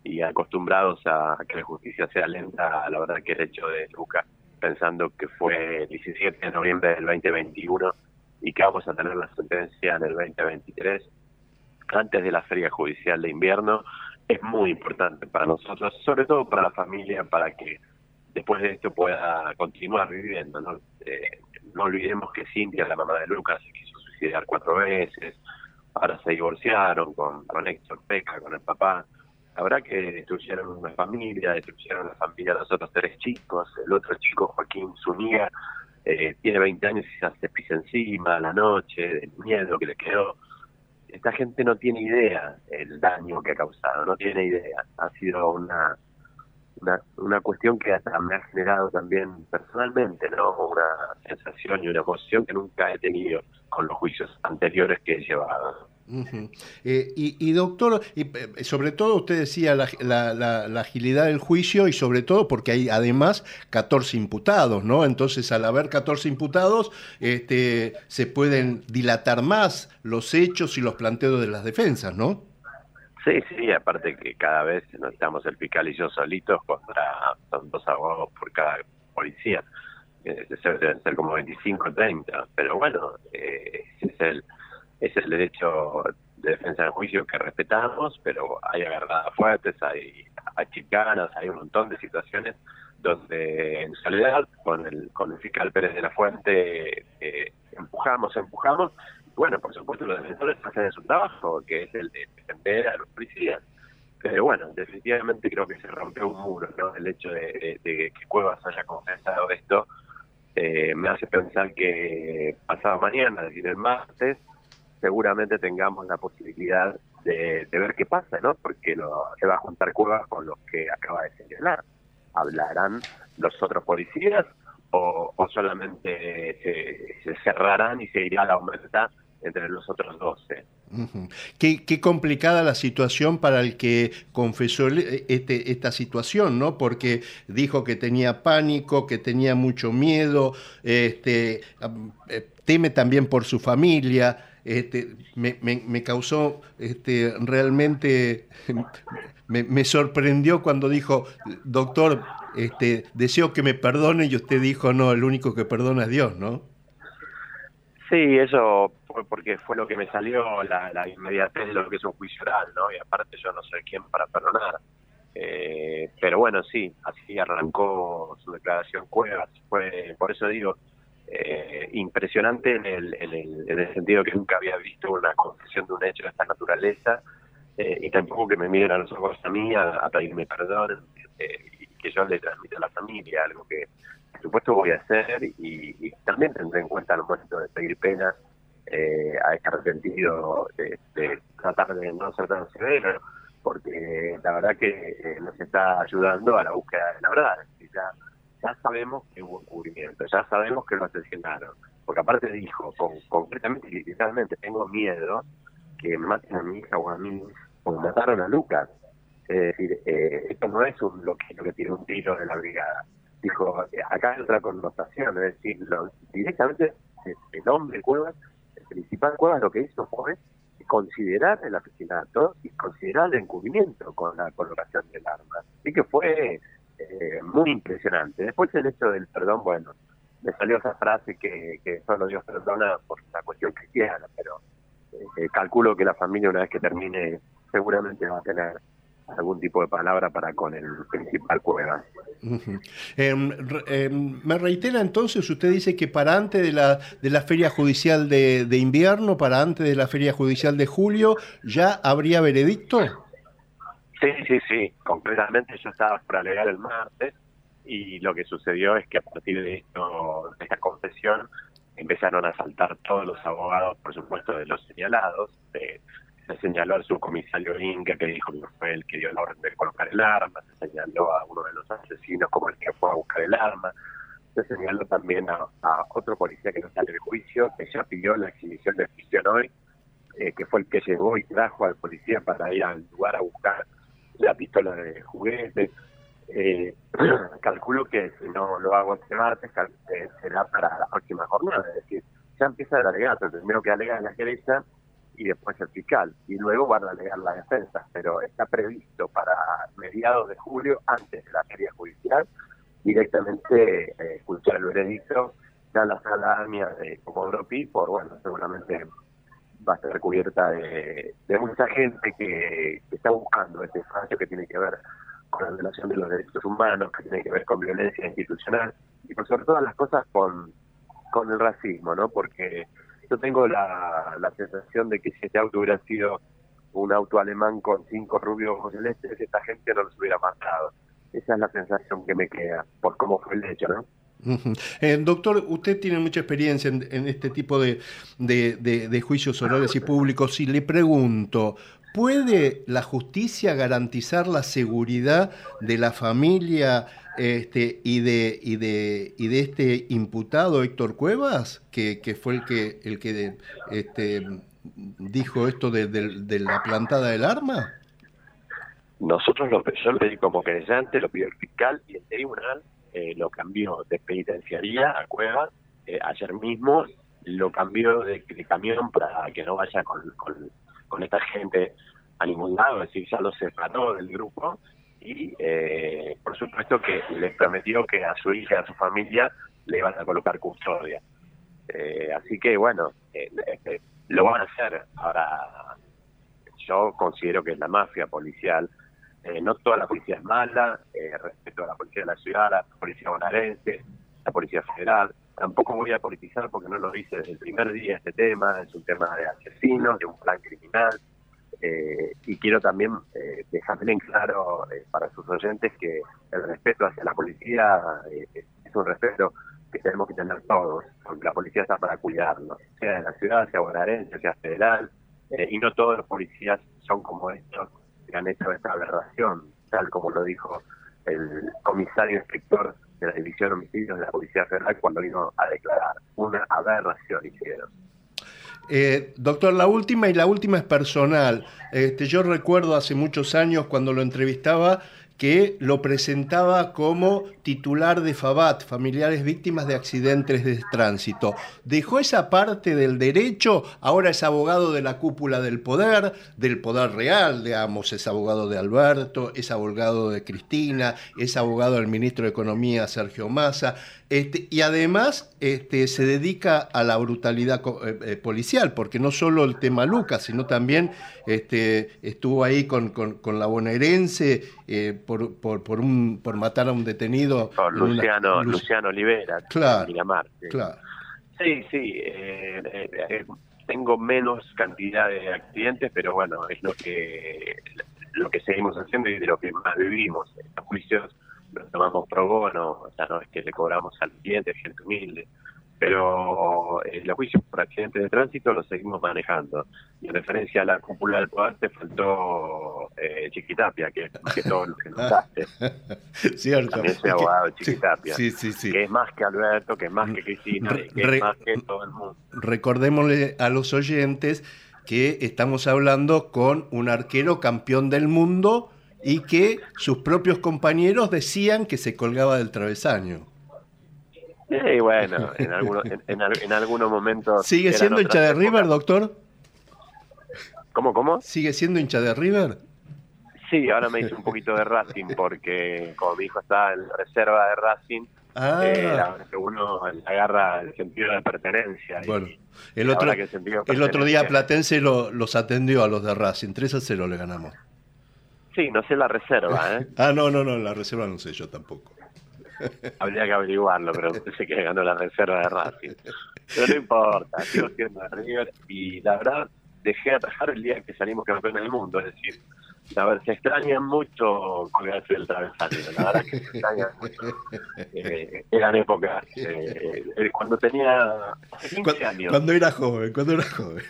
y acostumbrados a que la justicia sea lenta, la verdad que el hecho de Lucas, pensando que fue el 17 de noviembre del 2021 y que vamos a tener la sentencia en el 2023, antes de la feria judicial de invierno, es muy importante para nosotros, sobre todo para la familia, para que después de esto pueda continuar viviendo. No, eh, no olvidemos que Cintia, la mamá de Lucas, se quiso suicidar cuatro veces, ahora se divorciaron con, con Héctor Peca, con el papá, Habrá que destruyeron una familia, destruyeron la familia de los otros tres chicos. El otro chico, Joaquín Zuniga, eh, tiene 20 años y se pisa encima a la noche, del miedo que le quedó. Esta gente no tiene idea el daño que ha causado, no tiene idea. Ha sido una, una, una cuestión que hasta me ha generado también personalmente, ¿no? Una sensación y una emoción que nunca he tenido con los juicios anteriores que he llevado. Eh, y, doctor, y, eh, sobre todo usted decía la, la, agilidad del juicio y sobre todo porque hay además 14 imputados, ¿no? Entonces al haber 14 imputados este, se pueden dilatar más los hechos y los planteos de las defensas, ¿no? Sí, sí, aparte que cada vez no estamos el fiscal y yo solitos contra dos abogados por cada policía. Eh, deben ser como 25 o 30, pero bueno, ese es el es el derecho de defensa del juicio que respetamos, pero hay agarradas fuertes, hay, hay chicanas, hay un montón de situaciones donde en soledad con el, con el fiscal Pérez de la Fuente eh, empujamos, empujamos. Bueno, por supuesto los defensores hacen su trabajo, que es el de defender a los policías. Pero bueno, definitivamente creo que se rompió un muro, ¿no? El hecho de, que Cuevas haya confesado esto eh, me hace pensar que pasado mañana, es decir, el martes, seguramente tengamos la posibilidad de, ver qué pasa, ¿no? Porque lo, se va a juntar Cuevas con los que acaba de señalar. ¿Hablarán los otros policías o, solamente se, cerrarán y se irá la aumentar entre los otros 12? qué, complicada la situación para el que confesó este, esta situación, ¿no? Porque dijo que tenía pánico, que tenía mucho miedo, este, eh, teme también por su familia este, me, me, causó este, realmente, me, sorprendió cuando dijo, doctor, este, deseo que me perdone y usted dijo, no, el único que perdona es Dios, ¿no? Sí, eso fue porque fue lo que me salió, la, inmediatez de lo que es un juicio oral, ¿no? Y aparte yo no soy quien para perdonar. Eh, pero bueno, sí, así arrancó su declaración Cuevas. Fue, por eso digo, eh, impresionante en el, en, el, en el sentido que nunca había visto una confesión de un hecho de esta naturaleza eh, y tampoco que me miren a los ojos a mí a, pedirme perdón eh, y que yo le transmita a la familia, algo que por supuesto voy a hacer y, también tendré en cuenta al momento de pedir pena eh, a este arrepentido de, tratar de no ser tan severo porque la verdad que eh, nos está ayudando a la búsqueda de la verdad. Ya, ya sabemos que hubo encubrimiento, ya sabemos que lo asesinaron, porque aparte dijo, con, concretamente y literalmente, tengo miedo que maten a mi hija o a mí, como mataron a Lucas. Es decir, eh, esto no es un loquito que tiene un tiro de la brigada. Dijo, acá hay otra connotación, es decir, directamente el hombre Cuevas, principal Cuevas lo que hizo fue considerar el asesinato y considerar el encubrimiento con la colocación del arma. Así que fue eh, muy impresionante. Después el hecho del perdón, bueno, me salió esa frase que, que solo Dios perdona por una cuestión cristiana, pero eh, calculo que la familia una vez que termine seguramente va a tener algún tipo de palabra para con el principal cueva. Em, em, me reitera entonces, usted dice que para antes de la, de la feria judicial de, de, invierno, para antes de la feria judicial de julio, ¿ya habría veredicto? Sí, sí, sí. Concretamente yo estaba para alegar el martes y lo que sucedió es que a partir de esto, de esta confesión, empezaron a saltar todos los abogados, por supuesto, de los señalados, de se señaló al subcomisario Inca que dijo que fue el que dio la orden de colocar el arma, se señaló a uno de los asesinos como el que fue a buscar el arma, se señaló también a, otro policía que no sale de juicio, que ya pidió la exhibición de prisión hoy, eh, que fue el que llegó y trajo al policía para ir al lugar a buscar la pistola de juguete. Eh, calculo que si no lo hago este martes, eh, será para la próxima jornada, es decir, ya empieza el alegato, primero que alega la querella y después el fiscal, y luego van a alegar la defensa, pero está previsto para mediados de julio, antes de la feria judicial, directamente eh, escuchar el veredicto ya la sala AMIA de Comodoro Pi, por bueno, seguramente va a ser cubierta de, mucha gente que, está buscando este espacio que tiene que ver con la violación de los derechos humanos, que tiene que ver con violencia institucional y por sobre todas las cosas con, con el racismo, ¿no? Porque yo tengo la, sensación de que si este auto hubiera sido un auto alemán con cinco rubios ojos celestes, esta gente no los hubiera matado. Esa es la sensación que me queda por cómo fue el hecho, ¿no? Eh, doctor, usted tiene mucha experiencia en, este tipo de, de, juicios orales y públicos. Si le pregunto, ¿puede la justicia garantizar la seguridad de la familia este, y, de, y, de, y de este imputado Héctor Cuevas, que, que fue el que, el que este, dijo esto de, de, la plantada del arma? Nosotros, lo, yo lo pedí como creyente, lo pidió el fiscal y el tribunal eh, lo cambió de penitenciaría a Cuevas eh, ayer mismo, lo cambió de, de, camión para que no vaya con, con, con esta gente a ningún lado, es decir, ya lo separó del grupo y eh, por supuesto que le prometió que a su hija y a su familia le iban a colocar custodia. Eh, así que bueno, eh, lo van a hacer. Ahora, yo considero que es la mafia policial, no toda la policía es mala, respeto a la policía de la ciudad, la policía bonaerense, la policía federal. Tampoco voy a politizar porque no lo hice desde el primer día este tema, es un tema de asesinos, de un plan criminal eh, y quiero también eh, dejar bien claro eh, para sus oyentes que el respeto hacia la policía eh, es un respeto que tenemos que tener todos, porque la policía está para cuidarnos, sea de la ciudad, sea bonaerense, sea federal, y no todos los policías son como estos que han hecho esta aberración, tal como lo dijo el comisario inspector de la División de Homicidios de la Policía Federal cuando vino a declarar. Una aberración hicieron. Eh, doctor, la última y la última es personal. Este, yo recuerdo hace muchos años cuando lo entrevistaba que lo presentaba como titular de FABAT, Familiares Víctimas de Accidentes de Tránsito. Dejó esa parte del derecho, ahora es abogado de la cúpula del poder, del poder real, digamos, es abogado de Alberto, es abogado de Cristina, es abogado del ministro de Economía Sergio Massa, este, y además este, se dedica a la brutalidad eh, eh, policial, porque no solo el tema Lucas, sino también este, estuvo ahí con, la bonaerense eh, por, por, por, un, por matar a un detenido. Luciano, Luciano Olivera, claro, Claro. Sí, sí, tengo menos cantidad de accidentes, pero bueno, es lo que, lo que seguimos haciendo y de lo que más vivimos. Estos juicios lo tomamos pro bono, o sea, no es que le cobramos al cliente, gente humilde, pero eh, los juicios por accidentes de tránsito los seguimos manejando. Y en referencia a la cúpula del poder te faltó eh, Chiquitapia, que es más que todo lo que notaste. Cierto. También soy abogado de Chiquitapia. Sí, sí, sí. Que es más que Alberto, que es más que Cristina, Re- que es más que todo el mundo. Recordémosle a los oyentes que estamos hablando con un arquero campeón del mundo y que sus propios compañeros decían que se colgaba del travesaño. Y bueno, en algunos, en, en en algunos momentos... ¿Sigue siendo hincha de épocas. River, doctor? ¿Cómo, cómo? ¿Sigue siendo hincha de River? Sí, ahora me hice un poquito de Racing porque como mi hijo está en la reserva de Racing, Ah, eh, uno agarra el sentido de pertenencia. bueno. El otro, el de el otro día pertenencia- Platense lo- los atendió a los de Racing. 3 a 0 le ganamos. Sí, no sé la reserva, ¿eh? Ah, no, no, no, la reserva no sé yo tampoco. Habría que averiguarlo, pero pensé que ganó la reserva de Racing. Pero no importa, sigo siendo de River y la verdad dejé de atajar el día que salimos campeón del mundo, es decir, la verdad se extraña mucho colgarse del travesaño, la verdad que se extraña mucho. Eh, eran épocas, eh, eh, cuando tenía 15 Cu- años. Cuando era joven, cuando era joven.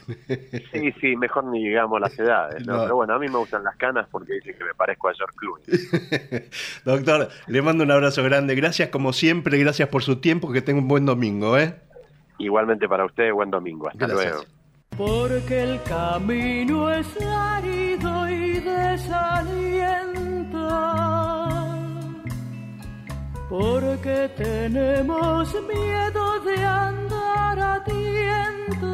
Sí, sí, mejor ni digamos las edades, ¿no? No. Pero bueno, a mí me gustan las canas porque dicen que me parezco a George Clooney. Doctor, le mando un abrazo grande. Gracias como siempre, gracias por su tiempo. Que tenga un buen domingo, ¿eh? Igualmente para ustedes, buen domingo. Hasta Gracias. luego. Porque el camino es árido desalienta. Porque tenemos miedo de andar a tientas.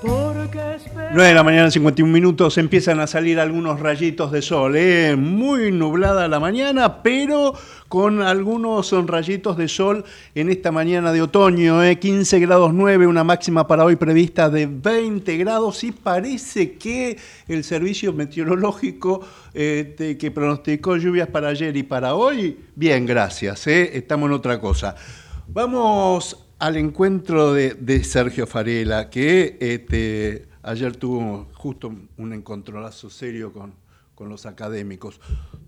Porque esper- 9 de la mañana, 51 minutos, empiezan a salir algunos rayitos de sol. ¿eh? Muy nublada la mañana, pero con algunos rayitos de sol en esta mañana de otoño. ¿eh? 15 grados 9, una máxima para hoy prevista de 20 grados y parece que el servicio meteorológico eh, que pronosticó lluvias para ayer y para hoy, bien, gracias. ¿eh? Estamos en otra cosa. Vamos al encuentro de, de Sergio Farela, que este, ayer tuvo justo un encontronazo serio con, con los académicos.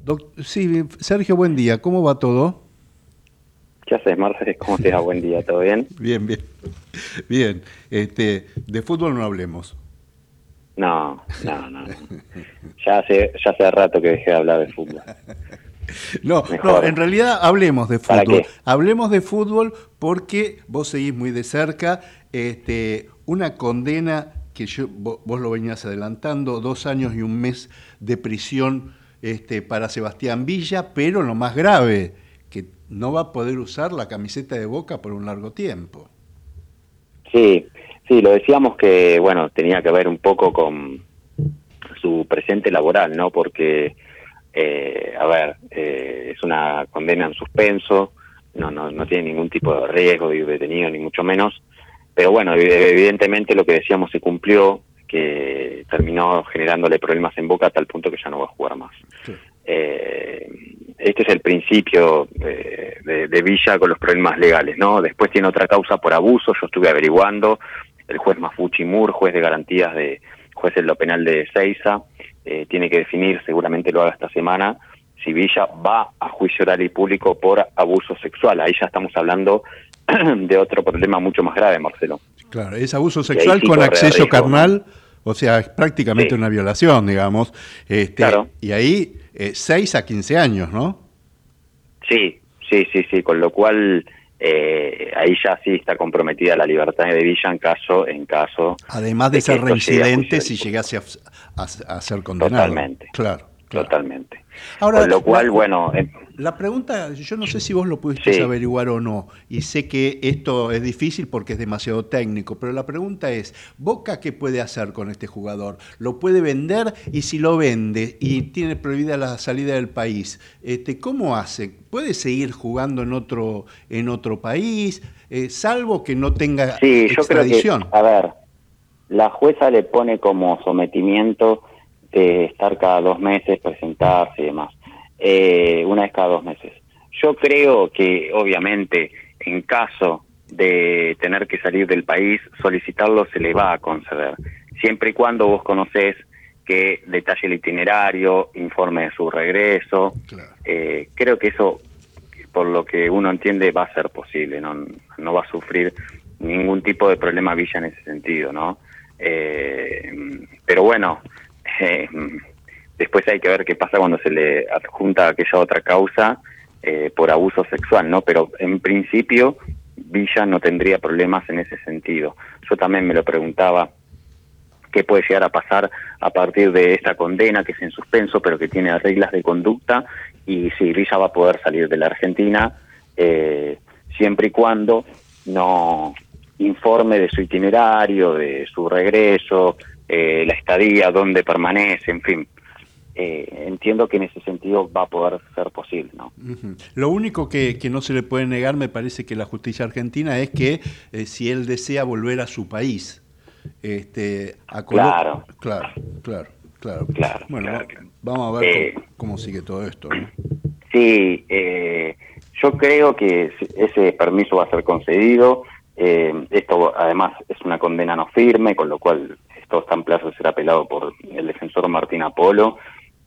Doc- sí, Sergio, buen día. ¿Cómo va todo? ¿Qué haces, Marce? ¿Cómo te va? Buen día, ¿todo bien? Bien, bien. Bien. Este, de fútbol no hablemos. No, no, no. Ya hace, ya hace rato que dejé de hablar de fútbol. No, no, en realidad hablemos de ¿Para fútbol. Hablemos de fútbol porque vos seguís muy de cerca este, una condena que yo, vo- vos, lo venías adelantando, dos años y un mes de prisión este, para Sebastián Villa, pero lo más grave, que no va a poder usar la camiseta de Boca por un largo tiempo. Sí, sí, lo decíamos que, bueno, tenía que ver un poco con su presente laboral, ¿no? Porque, eh, a ver, eh, es una condena en suspenso, no, no, no tiene ningún tipo de riesgo de detenido, ni mucho menos. Pero bueno, ev- evidentemente lo que decíamos se cumplió, que terminó generándole problemas en Boca a tal punto que ya no va a jugar más. Eh, este es el principio eh, de, de Villa con los problemas legales, ¿no? Después tiene otra causa por abuso, yo estuve averiguando, el juez Mafuchi Mur, juez de garantías de juez en lo penal de Seiza, eh, tiene que definir, seguramente lo haga esta semana, si Villa va a juicio oral y público por abuso sexual. Ahí ya estamos hablando de otro problema mucho más grave, Marcelo. Claro, es abuso sexual sí con acceso riesgo. carnal, o sea, es prácticamente Sí. una violación, digamos. Este, Claro. Y ahí, eh, 6 a 15 años, ¿no? Sí, sí, sí, sí, con lo cual eh, ahí ya sí está comprometida la libertad de Villa en caso, en caso. Además de de ser reincidente si llegase a, a- a ser condenado. Totalmente. Claro, claro. Totalmente. Ahora, con lo cual, la- bueno, eh, La pregunta, yo no sé si vos lo pudiste Sí. averiguar o no, y sé que esto es difícil porque es demasiado técnico, pero la pregunta es, ¿Boca qué puede hacer con este jugador? ¿Lo puede vender? Y si lo vende y tiene prohibida la salida del país, este, ¿cómo hace? ¿Puede seguir jugando en otro, en otro país? Eh, salvo que no tenga sí, yo creo que, extradición. a ver, la jueza le pone como sometimiento de estar cada dos meses, presentarse y demás, eh, una vez cada dos meses. Yo creo que, obviamente, en caso de tener que salir del país, solicitarlo se le va a conceder, siempre y cuando vos conocés que detalle el itinerario, informe de su regreso. Claro. Eh, creo que eso por lo que uno entiende va a ser posible, no, no va a sufrir ningún tipo de problema Villa en ese sentido, ¿no? Eh, pero bueno, eh, después hay que ver qué pasa cuando se le adjunta aquella otra causa eh, por abuso sexual, ¿no? Pero en principio Villa no tendría problemas en ese sentido. Yo también me lo preguntaba qué puede llegar a pasar a partir de esta condena que es en suspenso, pero que tiene reglas de conducta, y si Villa va a poder salir de la Argentina siempre y cuando no informe de su itinerario, de su regreso, eh, la estadía, dónde permanece, en fin. Eh, entiendo que en ese sentido va a poder ser posible. ¿no? Lo único que, no se le puede negar, me parece que la justicia argentina, es que eh, si él desea volver a su país, este, a claro. claro, claro, claro, claro. Bueno, vamos a ver cómo, sigue todo esto. Sí, yo creo que ese permiso va a ser concedido. Eh, esto además es una condena no firme, con lo cual esto está en plazo de ser apelado por el defensor Martín Apolo.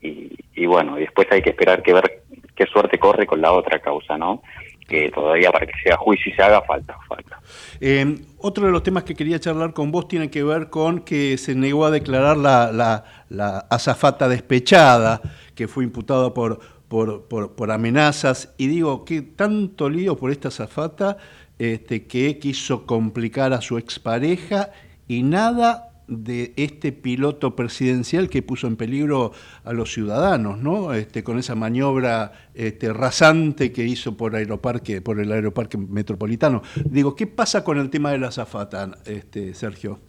Y, bueno, después hay que esperar que ver qué suerte corre con la otra causa, ¿no? Que todavía para que sea juicio y se haga falta, falta. Eh, otro de los temas que quería charlar con vos tiene que ver con que se negó a declarar la, la, la azafata despechada, que fue imputada por, por, por, por amenazas. Y digo, ¿qué tanto lío por esta azafata? Este, que quiso complicar a su expareja y nada de este piloto presidencial que puso en peligro a los ciudadanos, ¿no? Este, con esa maniobra este, rasante que hizo por el aeroparque metropolitano. Digo, ¿qué pasa con el tema de la zafata, este, Sergio?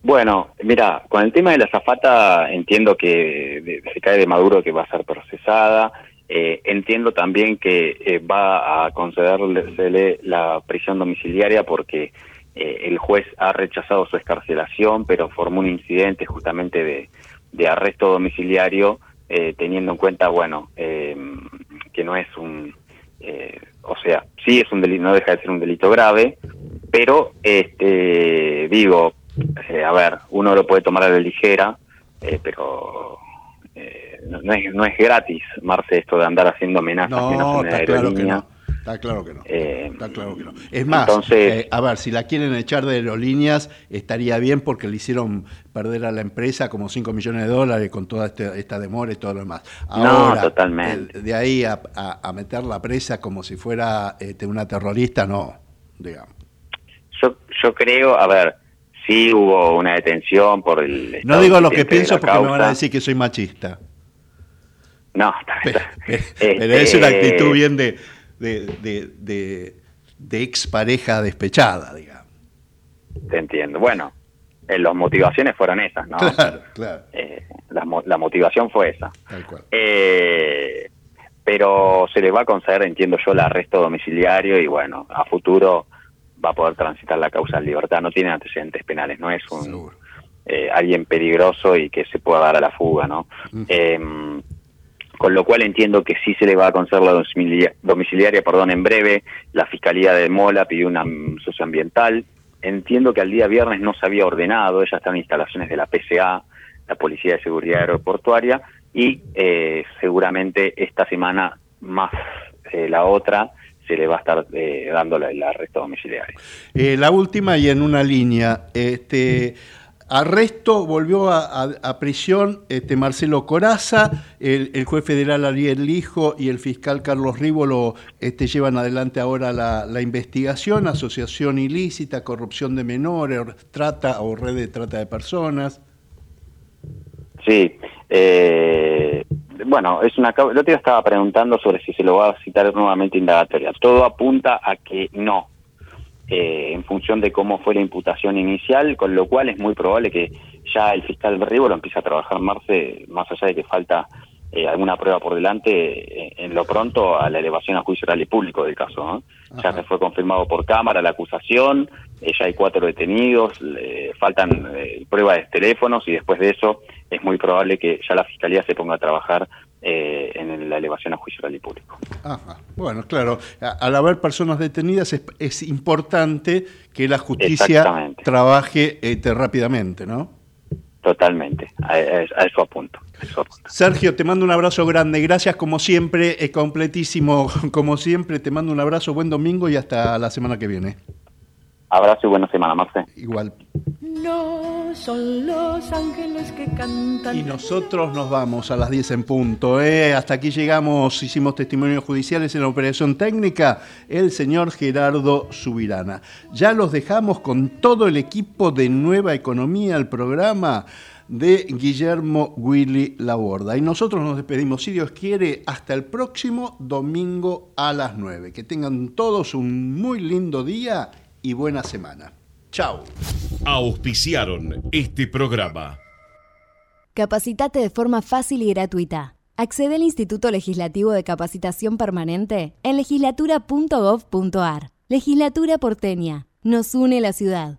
Bueno, mira, con el tema de la zafata entiendo que se cae de Maduro que va a ser procesada. Eh, entiendo también que eh, va a concederle la prisión domiciliaria porque eh, el juez ha rechazado su escarcelación, pero formó un incidente justamente de, arresto domiciliario, teniendo en cuenta, bueno, que no es un, o sea, sí es un delito, no deja de ser un delito grave, pero, este, digo, a ver, uno lo puede tomar a la ligera, pero no, es, no es gratis, Marce, esto de andar haciendo amenazas. No, está claro que no. Está claro que no. Eh, está claro que no. Es más, eh, a ver, si la quieren echar de aerolíneas, estaría bien porque le hicieron perder a la empresa como 5 millones de dólares con toda este, esta demora y todo lo demás. Ahora, no, totalmente. De, ahí a, a, meter la presa como si fuera este, una terrorista, no, digamos. Yo, yo creo, a ver, sí hubo una detención por el... No digo lo que pienso porque me van a decir que soy machista. No, pero, es una este, actitud bien de, de, de, de, expareja despechada, digamos. Te entiendo. Bueno, eh, las motivaciones fueron esas, ¿no? Claro, claro. Eh, la, motivación fue esa. Eh, pero se le va a conceder, entiendo yo, el arresto domiciliario y bueno, a futuro va a poder transitar la causa en libertad. No tiene antecedentes penales, no es un alguien peligroso y que se pueda dar a la fuga, ¿no? Con lo cual entiendo que sí se le va a conceder la domiciliaria, perdón, en breve. La Fiscalía de Mola pidió una socioambiental. Entiendo que al día viernes no se había ordenado, ella está en instalaciones de la PCA, la Policía de Seguridad Aeroportuaria, y eh, seguramente esta semana más eh, la otra se le va a estar eh, dando el arresto domiciliario. la última y en una línea, este Arresto, volvió a, prisión este, Marcelo Coraza, el, juez federal Ariel Lijo y el fiscal Carlos Rívolo este, llevan adelante ahora la, investigación, asociación ilícita, corrupción de menores, trata o red de trata de personas. Sí, eh, bueno, es una el estaba preguntando sobre si se lo va a citar nuevamente indagatoria. Todo apunta a que no, eh, en función de cómo fue la imputación inicial, con lo cual es muy probable que ya el fiscal lo empiece a trabajar Marce, más allá de que falta eh, alguna prueba por delante, eh, en lo pronto a la elevación a juicio oral y público del caso. Ya se fue confirmado por cámara la acusación, ya hay cuatro detenidos, faltan pruebas de teléfonos y después de eso es muy probable que ya la fiscalía se ponga a trabajar eh, en la elevación a juicio oral y público. Bueno, claro, al haber personas detenidas es, importante que la justicia trabaje este, rápidamente, ¿no? Totalmente, a, eso apunto. Sergio, te mando un abrazo grande. Gracias como siempre, es completísimo como siempre. Te mando un abrazo, buen domingo y hasta la semana que viene. Abrazo y buena semana, Marce. Igual. No son los ángeles que cantan. Y nosotros nos vamos a las 10 en punto. ¿eh? Hasta aquí llegamos, hicimos testimonios judiciales en la operación técnica, el señor Gerardo Subirana. Ya los dejamos con todo el equipo de Nueva Economía, el programa de Guillermo Willy Laborda. Y nosotros nos despedimos, si Dios quiere, hasta el próximo domingo a las 9. Que tengan todos un muy lindo día y buena semana. Chao. Auspiciaron este programa. Capacitate de forma fácil y gratuita. Accede al Instituto Legislativo de Capacitación Permanente en legislatura.gov.ar. Legislatura porteña. Nos une la ciudad.